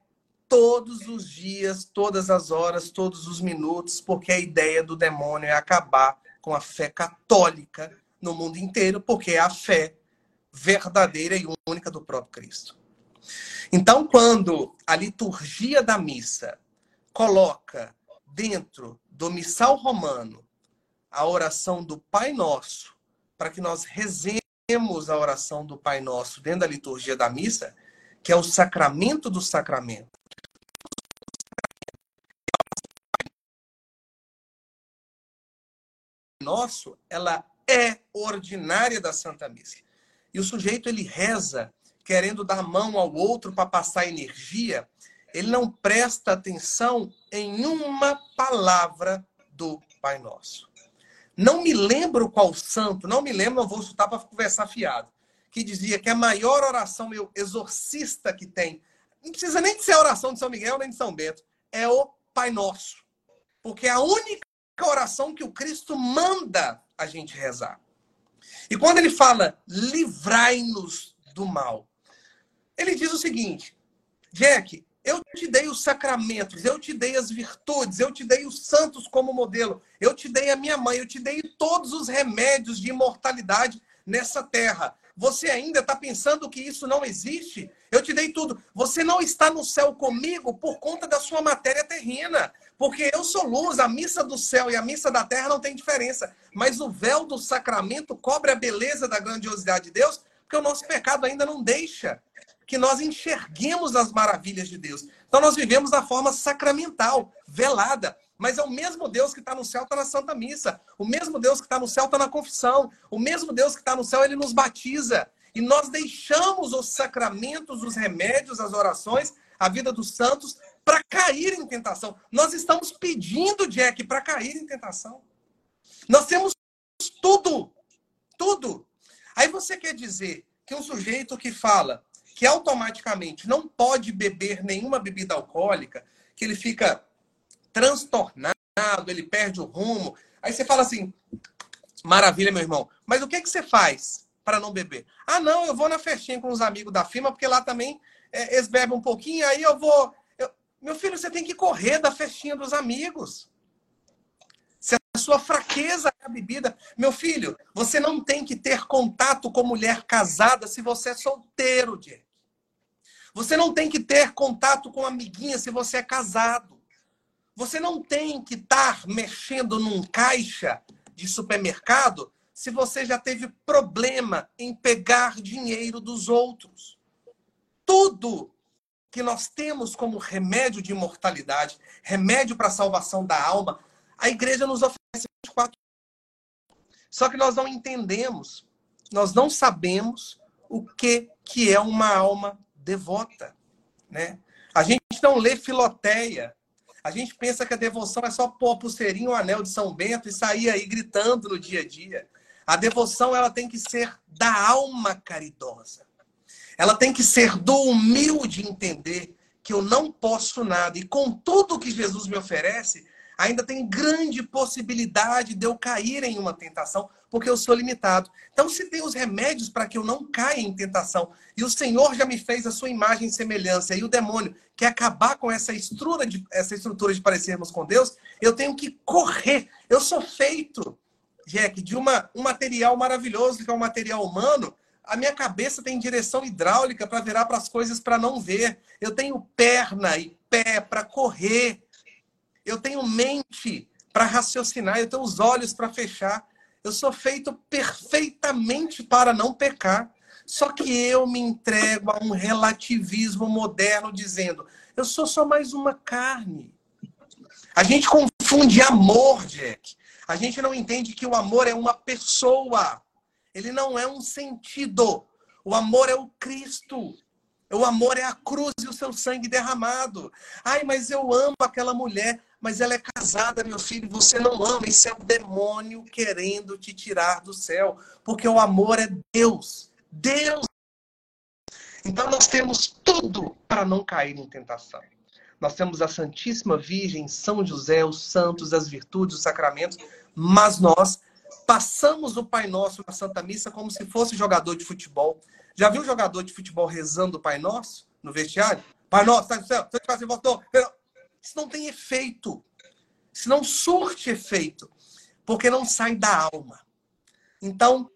todos os dias, todas as horas, todos os minutos, porque a ideia do demônio é acabar com a fé católica no mundo inteiro, porque é a fé verdadeira e única do próprio Cristo. Então, quando a liturgia da missa coloca dentro do missal romano a oração do Pai Nosso, para que nós rezemos a oração do Pai Nosso dentro da liturgia da missa, que é o sacramento do sacramento. Nosso, ela é ordinária da Santa Missa. E o sujeito ele reza querendo dar mão ao outro para passar energia, ele não presta atenção em uma palavra do Pai Nosso. Não me lembro qual santo, não me lembro, não vou chutar para conversar fiado, que dizia que a maior oração meu exorcista que tem, não precisa nem de ser a oração de São Miguel nem de São Bento, é o Pai Nosso. Porque é a única oração que o Cristo manda a gente rezar. E quando ele fala livrai-nos do mal, ele diz o seguinte: Jack, eu te dei os sacramentos, eu te dei as virtudes, eu te dei os santos como modelo, eu te dei a minha mãe, eu te dei todos os remédios de imortalidade nessa terra. Você ainda está pensando que isso não existe? Eu te dei tudo. Você não está no céu comigo por conta da sua matéria terrena. Porque eu sou luz, a missa do céu e a missa da terra não tem diferença. Mas o véu do sacramento cobre a beleza da grandiosidade de Deus, porque o nosso pecado ainda não deixa que nós enxerguemos as maravilhas de Deus. Então nós vivemos da forma sacramental, velada. Mas é o mesmo Deus que está no céu, está na Santa Missa. O mesmo Deus que está no céu, está na confissão. O mesmo Deus que está no céu, ele nos batiza. E nós deixamos os sacramentos, os remédios, as orações, a vida dos santos, para cair em tentação. Nós estamos pedindo, Jack, para cair em tentação. Nós temos tudo. Tudo. Aí você quer dizer que um sujeito que fala que automaticamente não pode beber nenhuma bebida alcoólica, que ele fica transtornado, ele perde o rumo. Aí você fala assim: maravilha, meu irmão, mas o que, que você faz para não beber? Ah, não, eu vou na festinha com os amigos da firma, porque lá também é, eles bebem um pouquinho, aí eu vou. Eu... Meu filho, você tem que correr da festinha dos amigos. Se a sua fraqueza é a bebida. Meu filho, você não tem que ter contato com mulher casada se você é solteiro, Diego. Você não tem que ter contato com amiguinha se você é casado. Você não tem que estar mexendo num caixa de supermercado se você já teve problema em pegar dinheiro dos outros. Tudo que nós temos como remédio de imortalidade, remédio para a salvação da alma, a igreja nos oferece 24 Só que nós não entendemos, nós não sabemos o que, que é uma alma devota. Né? A gente não lê Filoteia. A gente pensa que a devoção é só pôr a pulseirinha, o anel de São Bento e sair aí gritando no dia a dia. A devoção ela tem que ser da alma caridosa. Ela tem que ser do humilde entender que eu não posso nada. E com tudo que Jesus me oferece, ainda tem grande possibilidade de eu cair em uma tentação, porque eu sou limitado. Então, se tem os remédios para que eu não caia em tentação, e o Senhor já me fez a sua imagem e semelhança, e o demônio quer acabar com essa estrutura de, essa estrutura de parecermos com Deus, eu tenho que correr. Eu sou feito, Jack, de uma, um material maravilhoso, que é um material humano. A minha cabeça tem direção hidráulica para virar para as coisas para não ver. Eu tenho perna e pé para correr. Eu tenho mente para raciocinar. Eu tenho os olhos para fechar. Eu sou feito perfeitamente para não pecar. Só que eu me entrego a um relativismo moderno dizendo: eu sou só mais uma carne. A gente confunde amor, Jack. A gente não entende que o amor é uma pessoa. Ele não é um sentido. O amor é o Cristo. O amor é a cruz e o seu sangue derramado. Ai, mas eu amo aquela mulher mas ela é casada, meu filho, você não ama. Isso é o demônio querendo te tirar do céu, porque o amor é Deus. Deus. Então nós temos tudo para não cair em tentação. Nós temos a Santíssima Virgem, São José, os santos, as virtudes, os sacramentos, mas nós passamos o Pai Nosso na Santa Missa como se fosse jogador de futebol. Já viu jogador de futebol rezando o Pai Nosso no vestiário? Pai Nosso, está no céu, você voltou. Isso não tem efeito. Isso não surte efeito. Porque não sai da alma. Então,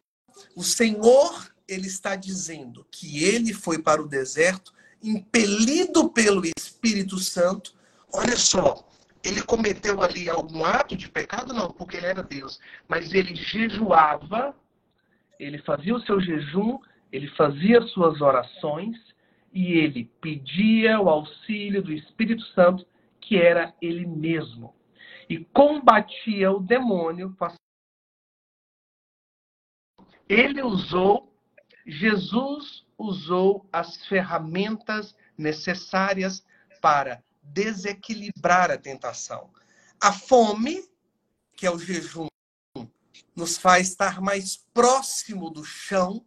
o Senhor, ele está dizendo que ele foi para o deserto, impelido pelo Espírito Santo. Olha só, ele cometeu ali algum ato de pecado? Não, porque ele era Deus. Mas ele jejuava, ele fazia o seu jejum, ele fazia suas orações e ele pedia o auxílio do Espírito Santo que era ele mesmo. E combatia o demônio. Ele usou, Jesus usou as ferramentas necessárias para desequilibrar a tentação. A fome, que é o jejum, nos faz estar mais próximo do chão,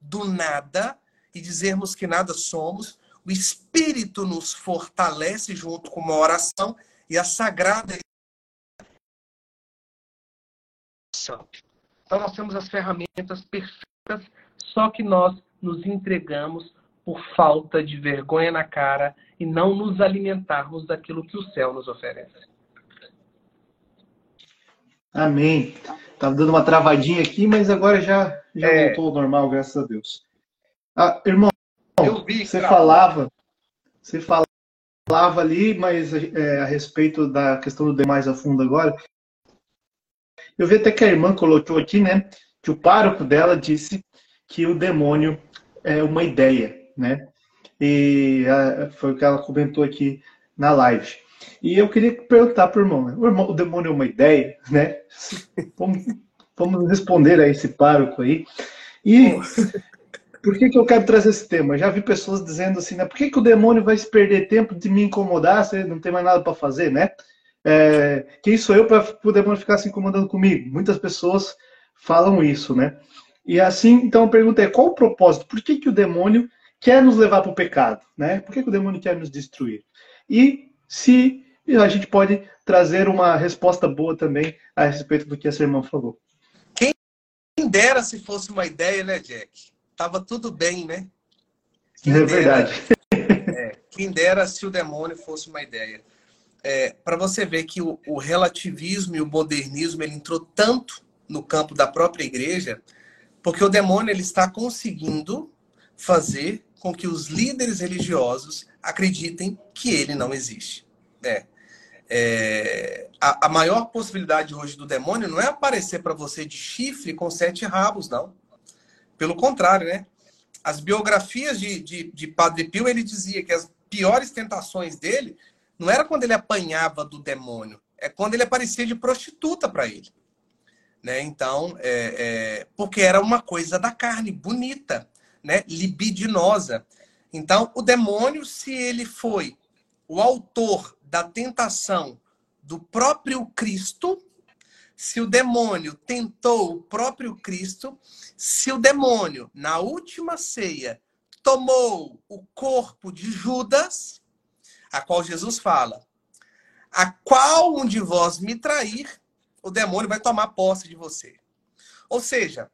do nada, e dizermos que nada somos, o Espírito nos fortalece junto com uma oração e a sagrada então nós temos as ferramentas perfeitas, só que nós nos entregamos por falta de vergonha na cara e não nos alimentarmos daquilo que o céu nos oferece. Amém. Estava dando uma travadinha aqui, mas agora já, já é... voltou ao normal, graças a Deus. Ah, irmão, vi, você falava, você falava ali, mas é, a respeito da questão do demais a fundo agora. Eu vi até que a irmã colocou aqui, né, que o pároco dela disse que o demônio é uma ideia, né? E a, foi o que ela comentou aqui na live. E eu queria perguntar para o irmão, né? o irmão, o demônio é uma ideia, né? Vamos, vamos responder a esse pároco aí. E por que, que eu quero trazer esse tema? Já vi pessoas dizendo assim, né? Por que, que o demônio vai se perder tempo de me incomodar se não tem mais nada para fazer, né? É, quem sou eu para o demônio ficar se incomodando comigo? Muitas pessoas falam isso, né? E assim, então a pergunta é: qual o propósito? Por que, que o demônio quer nos levar para o pecado? Né? Por que, que o demônio quer nos destruir? E se a gente pode trazer uma resposta boa também a respeito do que essa irmã falou. Quem dera se fosse uma ideia, né, Jack? Tava tudo bem, né? Quem é verdade. é, quem dera se o demônio fosse uma ideia. É, Para você ver que o, o, relativismo e o modernismo ele entrou tanto no campo da própria igreja, porque o demônio ele está conseguindo fazer com que os líderes religiosos acreditem que ele não existe. É. É, a, a maior possibilidade hoje do demônio não é aparecer para você de chifre com sete rabos, não. Pelo contrário, né? As biografias de, de, de Padre Pio, ele dizia que as piores tentações dele não era quando ele apanhava do demônio, é quando ele aparecia de prostituta para ele. Né? Então, é, é, porque era uma coisa da carne, bonita, né? libidinosa. Então, o demônio, se ele foi o autor da tentação do próprio Cristo, se o demônio tentou o próprio Cristo, se o demônio, na última ceia, tomou o corpo de Judas, a qual Jesus fala: A qual um de vós me trair, o demônio vai tomar posse de você. Ou seja,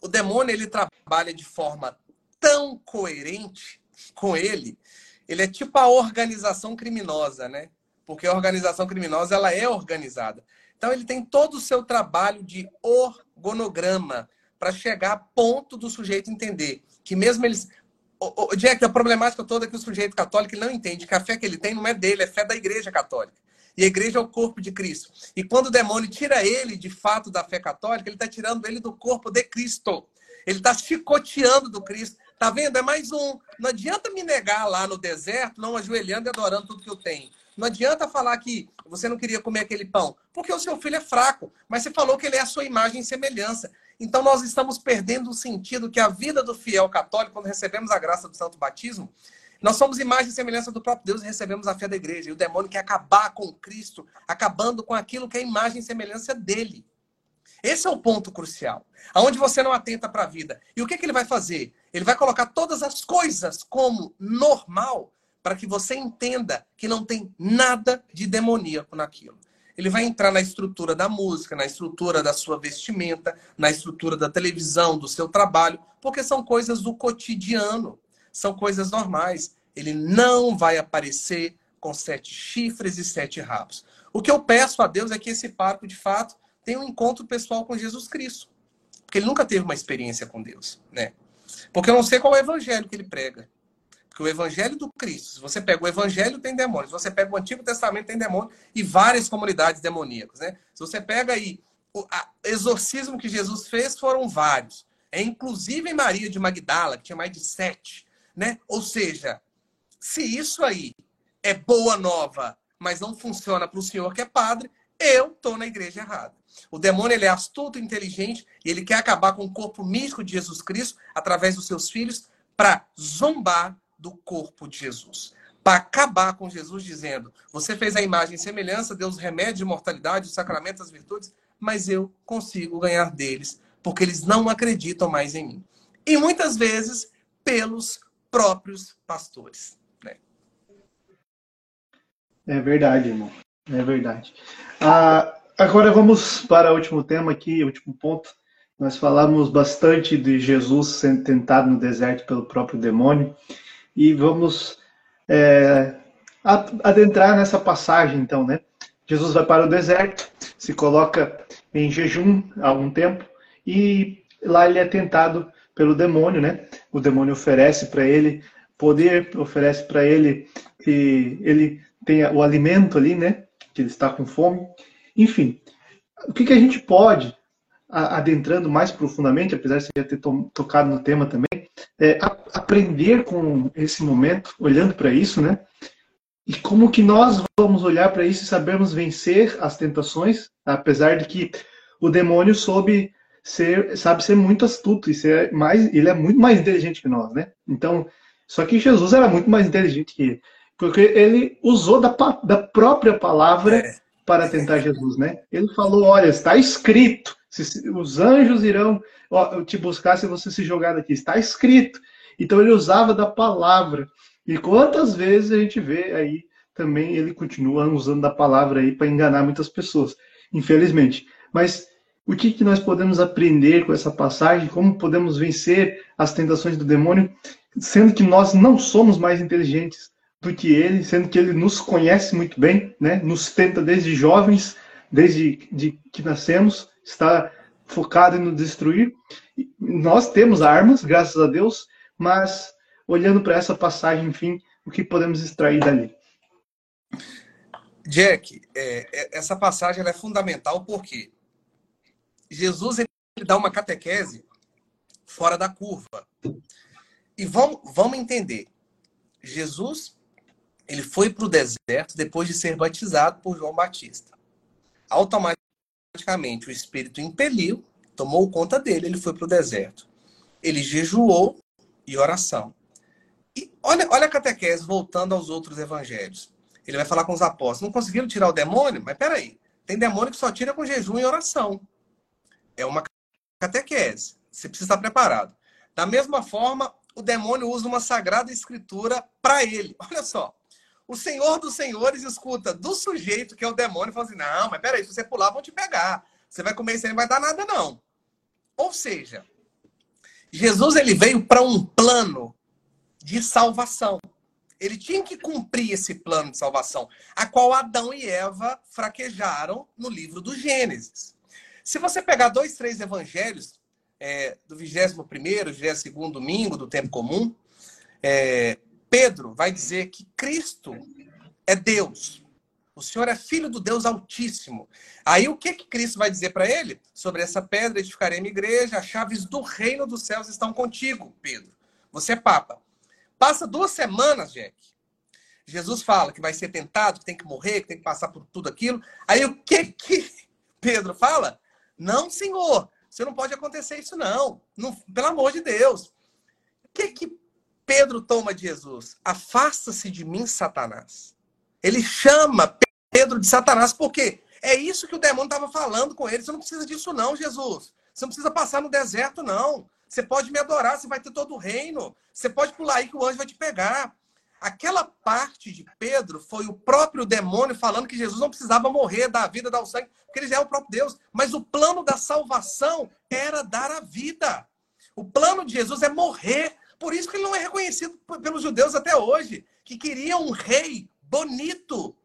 o demônio ele trabalha de forma tão coerente com ele, ele é tipo a organização criminosa, né? Porque a organização criminosa ela é organizada. Então ele tem todo o seu trabalho de orgonograma para chegar a ponto do sujeito entender que mesmo eles o, Jack, a problemática toda é que o sujeito católico não entende que a fé que ele tem não é dele, é fé da igreja católica. E a igreja é o corpo de Cristo. E quando o demônio tira ele, de fato, da fé católica, ele está tirando ele do corpo de Cristo. Ele está chicoteando do Cristo. Tá vendo? É mais um. Não adianta me negar lá no deserto, não ajoelhando e adorando tudo que eu tenho. Não adianta falar que você não queria comer aquele pão, porque o seu filho é fraco, mas você falou que ele é a sua imagem e semelhança. Então nós estamos perdendo o sentido que a vida do fiel católico, quando recebemos a graça do santo batismo, nós somos imagem e semelhança do próprio Deus e recebemos a fé da igreja. E o demônio quer acabar com Cristo, acabando com aquilo que é imagem e semelhança dele. Esse é o ponto crucial. Aonde você não atenta para a vida. E o que, que ele vai fazer? Ele vai colocar todas as coisas como normal para que você entenda que não tem nada de demoníaco naquilo. Ele vai entrar na estrutura da música, na estrutura da sua vestimenta, na estrutura da televisão, do seu trabalho, porque são coisas do cotidiano, são coisas normais. Ele não vai aparecer com sete chifres e sete rabos. O que eu peço a Deus é que esse parco, de fato, tenha um encontro pessoal com Jesus Cristo. Porque ele nunca teve uma experiência com Deus, né? Porque eu não sei qual é o evangelho que ele prega. Porque o evangelho do Cristo, se você pega o evangelho, tem demônios. Se você pega o Antigo Testamento, tem demônio e várias comunidades demoníacas. Né? Se você pega aí o exorcismo que Jesus fez, foram vários. É inclusive em Maria de Magdala, que tinha mais de sete. Né? Ou seja, se isso aí é boa nova, mas não funciona para o senhor que é padre, eu estou na igreja errada. O demônio ele é astuto, inteligente e ele quer acabar com o corpo místico de Jesus Cristo através dos seus filhos para zombar do corpo de Jesus. Para acabar com Jesus dizendo: Você fez a imagem e semelhança, Deus remédio de mortalidade, os sacramentos, as virtudes, mas eu consigo ganhar deles, porque eles não acreditam mais em mim. E muitas vezes pelos próprios pastores. Né? É verdade, irmão. É verdade. Ah, agora vamos para o último tema aqui, último ponto. Nós falamos bastante de Jesus sendo tentado no deserto pelo próprio demônio e vamos é, adentrar nessa passagem, então, né? Jesus vai para o deserto, se coloca em jejum há algum tempo e lá ele é tentado pelo demônio, né? O demônio oferece para ele poder, oferece para ele que ele tenha o alimento ali, né? Que ele está com fome. Enfim, o que, que a gente pode, adentrando mais profundamente, apesar de você já ter tocado no tema também, é, aprender com esse momento, olhando para isso, né? E como que nós vamos olhar para isso e sabermos vencer as tentações, apesar de que o demônio soube ser, sabe ser muito astuto e ser mais, ele é muito mais inteligente que nós, né? Então, só que Jesus era muito mais inteligente que ele, porque ele usou da, da própria palavra é. para tentar Jesus, né? Ele falou, olha, está escrito, os anjos irão te buscar se você se jogar daqui. Está escrito. Então ele usava da palavra. E quantas vezes a gente vê aí também ele continua usando da palavra aí para enganar muitas pessoas, infelizmente. Mas o que, que nós podemos aprender com essa passagem? Como podemos vencer as tentações do demônio, sendo que nós não somos mais inteligentes do que ele, sendo que ele nos conhece muito bem, né? Nos tenta desde jovens, desde de que nascemos está focado em nos destruir. Nós temos armas, graças a Deus, mas olhando para essa passagem, enfim, o que podemos extrair dali? Jack, é, é, essa passagem é fundamental porque Jesus ele dá uma catequese fora da curva. E vamos, vamos entender. Jesus ele foi para o deserto depois de ser batizado por João Batista. Automaticamente o Espírito impeliu, tomou conta dele, ele foi para o deserto. Ele jejuou e oração. E olha, olha a catequese voltando aos outros evangelhos. Ele vai falar com os apóstolos. Não conseguiram tirar o demônio? Mas peraí. Tem demônio que só tira com jejum e oração. É uma catequese. Você precisa estar preparado. Da mesma forma, o demônio usa uma sagrada escritura para ele. Olha só. O Senhor dos Senhores escuta do sujeito que é o demônio e fala assim: não, mas peraí, se você pular, vão te pegar. Você vai comer isso aí, não vai dar nada, não. Ou seja, Jesus ele veio para um plano de salvação. Ele tinha que cumprir esse plano de salvação, a qual Adão e Eva fraquejaram no livro do Gênesis. Se você pegar dois, três evangelhos, é, do 21 primeiro, 22 domingo do tempo comum, é, Pedro vai dizer que Cristo é Deus. O Senhor é filho do Deus Altíssimo. Aí o que que Cristo vai dizer para ele? Sobre essa pedra edificarei minha igreja, as chaves do reino dos céus estão contigo, Pedro. Você é papa. Passa duas semanas, Jack. Jesus fala que vai ser tentado, que tem que morrer, que tem que passar por tudo aquilo. Aí o que que Pedro fala? Não, senhor, você não pode acontecer isso não. não pelo amor de Deus. O que que Pedro toma de Jesus? Afasta-se de mim, Satanás. Ele chama Pedro de Satanás porque é isso que o demônio estava falando com ele. Você não precisa disso não, Jesus. Você não precisa passar no deserto não. Você pode me adorar, você vai ter todo o reino. Você pode pular aí que o anjo vai te pegar. Aquela parte de Pedro foi o próprio demônio falando que Jesus não precisava morrer, dar a vida, dar o sangue, porque ele já é o próprio Deus. Mas o plano da salvação era dar a vida. O plano de Jesus é morrer. Por isso que ele não é reconhecido pelos judeus até hoje, que queriam um rei bonito,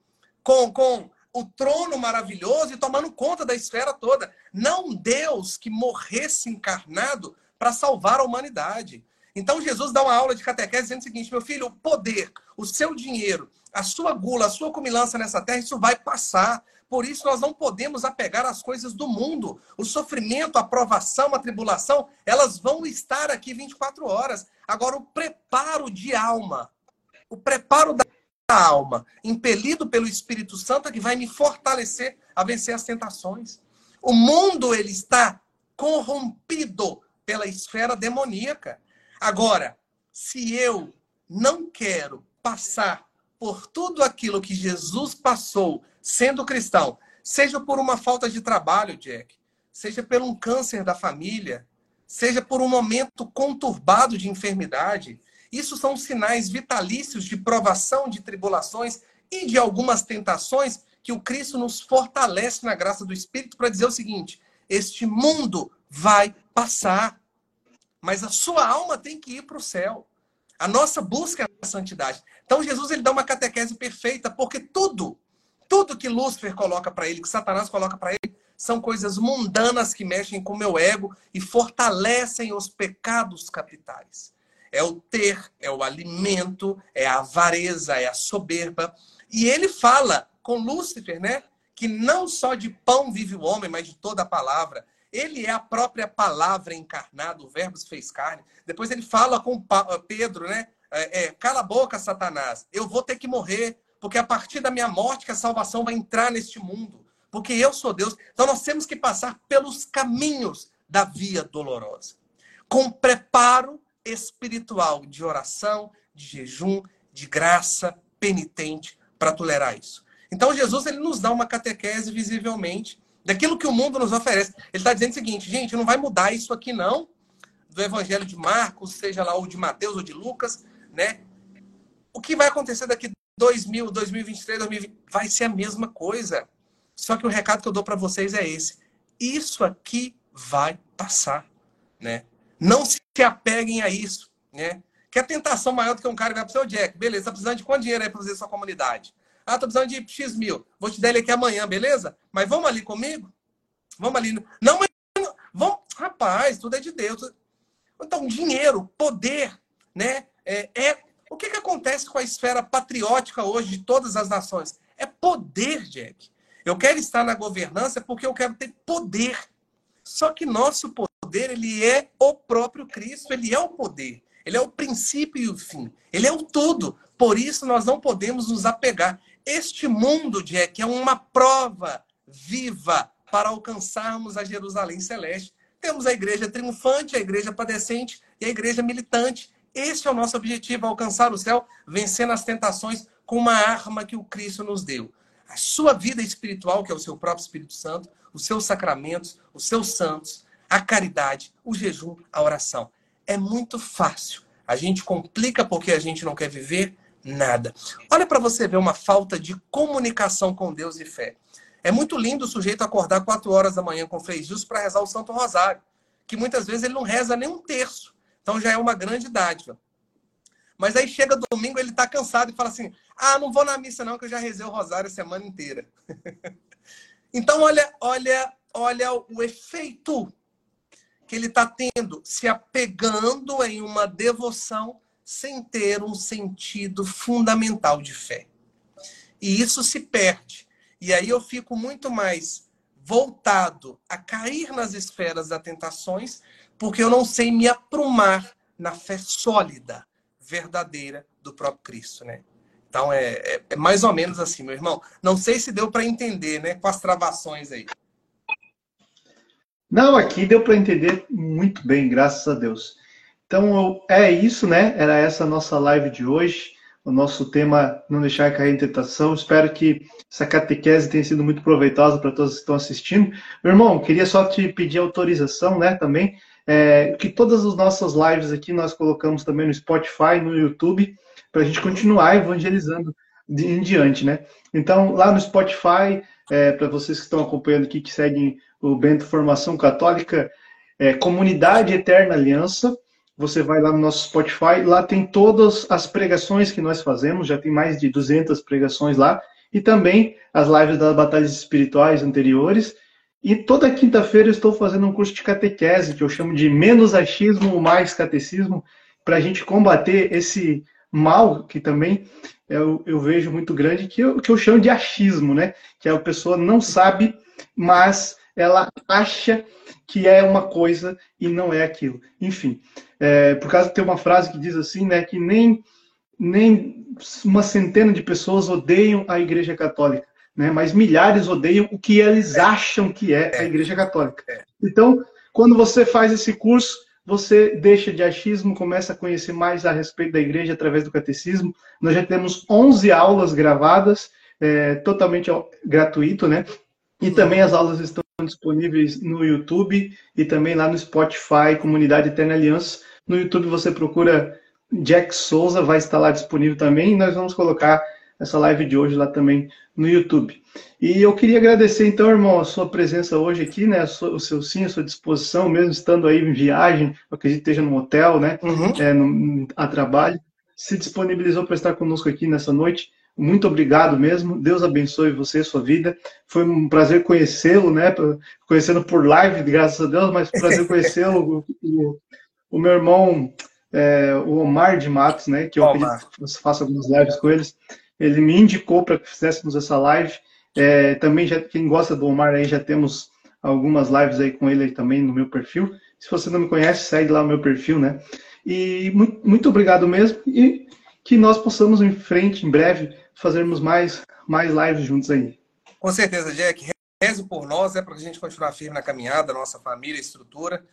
com, com o trono maravilhoso e tomando conta da esfera toda. Não Deus que morresse encarnado para salvar a humanidade. Então Jesus dá uma aula de catequese dizendo o seguinte: meu filho, o poder, o seu dinheiro, a sua gula, a sua comilança nessa terra, isso vai passar. Por isso nós não podemos apegar às coisas do mundo. O sofrimento, a provação, a tribulação, elas vão estar aqui 24 horas. Agora o preparo de alma, o preparo da alma, impelido pelo Espírito Santo, é que vai me fortalecer a vencer as tentações. O mundo ele está corrompido pela esfera demoníaca. Agora, se eu não quero passar por tudo aquilo que Jesus passou sendo cristão, seja por uma falta de trabalho, Jack, seja por um câncer da família, seja por um momento conturbado de enfermidade, isso são sinais vitalícios de provação, de tribulações e de algumas tentações que o Cristo nos fortalece na graça do Espírito para dizer o seguinte: este mundo vai passar mas a sua alma tem que ir para o céu. A nossa busca é a santidade. Então Jesus ele dá uma catequese perfeita, porque tudo, tudo que Lúcifer coloca para ele, que Satanás coloca para ele, são coisas mundanas que mexem com o meu ego e fortalecem os pecados capitais. É o ter, é o alimento, é a avareza, é a soberba. E ele fala com Lúcifer, né? Que não só de pão vive o homem, mas de toda a palavra. Ele é a própria palavra encarnada, o verbo se fez carne. Depois ele fala com Pedro, né? É, é, Cala a boca, Satanás. Eu vou ter que morrer, porque a partir da minha morte que a salvação vai entrar neste mundo. Porque eu sou Deus. Então nós temos que passar pelos caminhos da via dolorosa. Com preparo espiritual de oração, de jejum, de graça penitente para tolerar isso. Então Jesus ele nos dá uma catequese visivelmente daquilo que o mundo nos oferece. Ele está dizendo o seguinte, gente, não vai mudar isso aqui não, do Evangelho de Marcos, seja lá o de Mateus ou de Lucas, né? O que vai acontecer daqui 2000, 2023, 2020, vai ser a mesma coisa. Só que o recado que eu dou para vocês é esse. Isso aqui vai passar, né? Não se apeguem a isso, né? Que a tentação maior do que um cara vai pro seu Jack. Beleza, tá precisando de quanto dinheiro aí para fazer sua comunidade? Ah, tô precisando de X mil. Vou te dar ele aqui amanhã, beleza? Mas vamos ali comigo? Vamos ali. Não, mas. Vamos. Rapaz, tudo é de Deus. Então, dinheiro, poder, né? É, é... O que, que acontece com a esfera patriótica hoje de todas as nações? É poder, Jack. Eu quero estar na governança porque eu quero ter poder. Só que nosso poder, ele é o próprio Cristo, ele é o poder. Ele é o princípio e o fim. Ele é o tudo. Por isso nós não podemos nos apegar. Este mundo, Jack, é uma prova viva para alcançarmos a Jerusalém celeste. Temos a igreja triunfante, a igreja padecente e a igreja militante. Este é o nosso objetivo, alcançar o céu, vencendo as tentações com uma arma que o Cristo nos deu. A sua vida espiritual, que é o seu próprio Espírito Santo, os seus sacramentos, os seus santos, a caridade, o jejum, a oração. É muito fácil. A gente complica porque a gente não quer viver nada. Olha para você ver uma falta de comunicação com Deus e fé. É muito lindo o sujeito acordar 4 horas da manhã com Gilson para rezar o Santo Rosário, que muitas vezes ele não reza nem um terço. Então já é uma grande dádiva. Mas aí chega domingo, ele está cansado e fala assim: ah, não vou na missa não, que eu já rezei o Rosário a semana inteira. então, olha, olha, olha o efeito que ele está tendo, se apegando em uma devoção sem ter um sentido fundamental de fé. E isso se perde. E aí eu fico muito mais voltado a cair nas esferas das tentações, porque eu não sei me aprumar na fé sólida, verdadeira do próprio Cristo, né? Então é, é, é mais ou menos assim, meu irmão. Não sei se deu para entender, né? Com as travações aí. Não, aqui deu para entender muito bem, graças a Deus. Então é isso, né? Era essa nossa live de hoje. O nosso tema não deixar cair em tentação. Espero que essa catequese tenha sido muito proveitosa para todos que estão assistindo. Meu irmão, queria só te pedir autorização, né? Também é, que todas as nossas lives aqui nós colocamos também no Spotify, no YouTube, para a gente continuar evangelizando de, em diante, né? Então lá no Spotify, é, para vocês que estão acompanhando aqui, que seguem o Bento Formação Católica, é, Comunidade Eterna Aliança. Você vai lá no nosso Spotify, lá tem todas as pregações que nós fazemos, já tem mais de 200 pregações lá, e também as lives das batalhas espirituais anteriores. E toda quinta-feira estou fazendo um curso de catequese, que eu chamo de menos achismo, mais catecismo, para a gente combater esse mal que também eu, eu, vejo muito grande, que eu, que eu chamo de achismo, né? Que a pessoa não sabe, mas ela acha que é uma coisa e não é aquilo. Enfim, é, por causa tem uma frase que diz assim, né, que nem, nem uma centena de pessoas odeiam a Igreja Católica, né, mas milhares odeiam o que eles acham que é a Igreja Católica. Então, quando você faz esse curso, você deixa de achismo, começa a conhecer mais a respeito da igreja através do catecismo. Nós já temos 11 aulas gravadas, é, totalmente gratuito, né? E também as aulas estão disponíveis no YouTube e também lá no Spotify, Comunidade Eterna Aliança. No YouTube você procura Jack Souza, vai estar lá disponível também. E nós vamos colocar essa live de hoje lá também no YouTube. E eu queria agradecer, então, irmão, a sua presença hoje aqui, né? o seu sim, a sua disposição, mesmo estando aí em viagem, acredito que esteja no hotel, né? Uhum. É, no, a trabalho. Se disponibilizou para estar conosco aqui nessa noite. Muito obrigado mesmo. Deus abençoe você e sua vida. Foi um prazer conhecê-lo, né? Conhecendo por live, graças a Deus, mas prazer conhecê-lo. O, o, meu irmão, é, o Omar de Matos, né? Que eu Omar. que faça algumas lives com eles. Ele me indicou para que fizéssemos essa live. É, também, já, quem gosta do Omar aí, já temos algumas lives aí com ele aí também no meu perfil. Se você não me conhece, segue lá o meu perfil, né? E muito, muito obrigado mesmo. E que nós possamos em frente, em breve, fazermos mais, mais lives juntos aí. Com certeza, Jack. Reze por nós, é para a gente continuar firme na caminhada, nossa família, estrutura.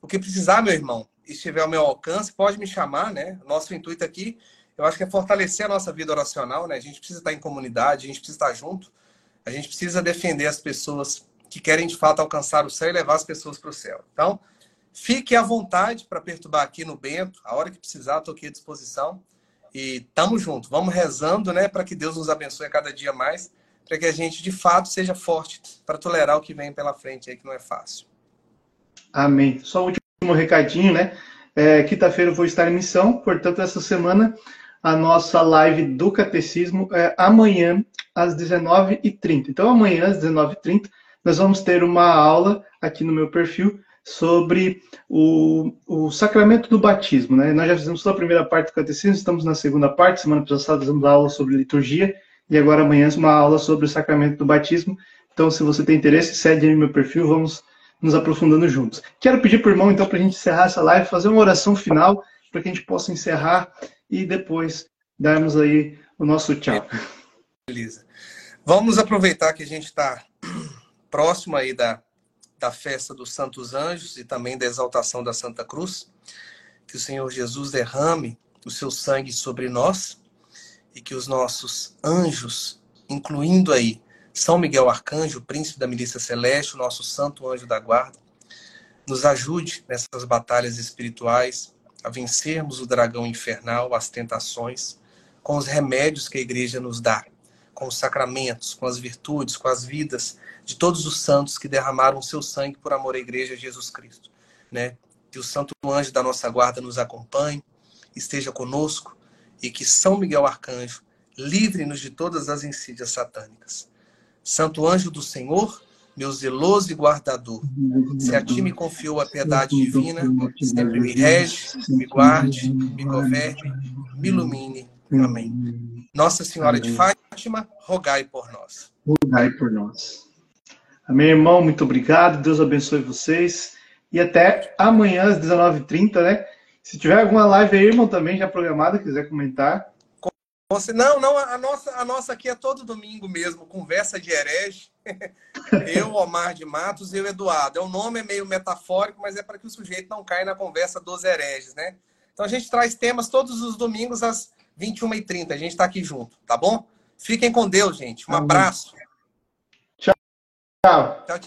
O que precisar, meu irmão, estiver ao meu alcance, pode me chamar, né? Nosso intuito aqui, eu acho que é fortalecer a nossa vida oracional, né? A gente precisa estar em comunidade, a gente precisa estar junto, a gente precisa defender as pessoas que querem de fato alcançar o céu e levar as pessoas para o céu. Então, fique à vontade para perturbar aqui no Bento, a hora que precisar, estou aqui à disposição. E tamo junto, vamos rezando, né, para que Deus nos abençoe cada dia mais, para que a gente de fato seja forte para tolerar o que vem pela frente aí, que não é fácil. Amém. Só o último recadinho, né? É, Quinta-feira eu vou estar em missão, portanto, essa semana a nossa live do catecismo é amanhã às 19h30. Então, amanhã às 19h30, nós vamos ter uma aula aqui no meu perfil sobre o, o sacramento do batismo. Né? Nós já fizemos toda a primeira parte do catecismo, estamos na segunda parte. Semana passada fizemos aula sobre liturgia e agora amanhã uma aula sobre o sacramento do batismo. Então, se você tem interesse, segue aí meu perfil, vamos nos aprofundando juntos. Quero pedir o irmão, então, para a gente encerrar essa live, fazer uma oração final, para que a gente possa encerrar e depois darmos aí o nosso tchau. Beleza. Vamos aproveitar que a gente está próximo aí da, da festa dos Santos Anjos e também da exaltação da Santa Cruz. Que o Senhor Jesus derrame o seu sangue sobre nós e que os nossos anjos, incluindo aí São Miguel Arcanjo, príncipe da milícia celeste, o nosso santo anjo da guarda, nos ajude nessas batalhas espirituais a vencermos o dragão infernal, as tentações, com os remédios que a igreja nos dá, com os sacramentos, com as virtudes, com as vidas de todos os santos que derramaram seu sangue por amor à igreja Jesus Cristo, né? Que o santo anjo da nossa guarda nos acompanhe, esteja conosco e que São Miguel Arcanjo livre-nos de todas as insídias satânicas. Santo anjo do Senhor, meu zeloso e guardador, se a ti me confiou a piedade divina, sempre me rege, me guarde, me governe, me ilumine. Amém. Nossa Senhora de Fátima, rogai por nós. Rogai por nós. Amém, irmão. Muito obrigado. Deus abençoe vocês. E até amanhã às 19h30, né? Se tiver alguma live aí, irmão, também já programada, quiser comentar. Não, não, a nossa, a nossa aqui é todo domingo mesmo, conversa de herege. eu, Omar de Matos, e eu, Eduardo. É, o nome é meio metafórico, mas é para que o sujeito não caia na conversa dos hereges, né? Então a gente traz temas todos os domingos às 21h30. A gente está aqui junto, tá bom? Fiquem com Deus, gente. Um abraço. Tchau. Tchau.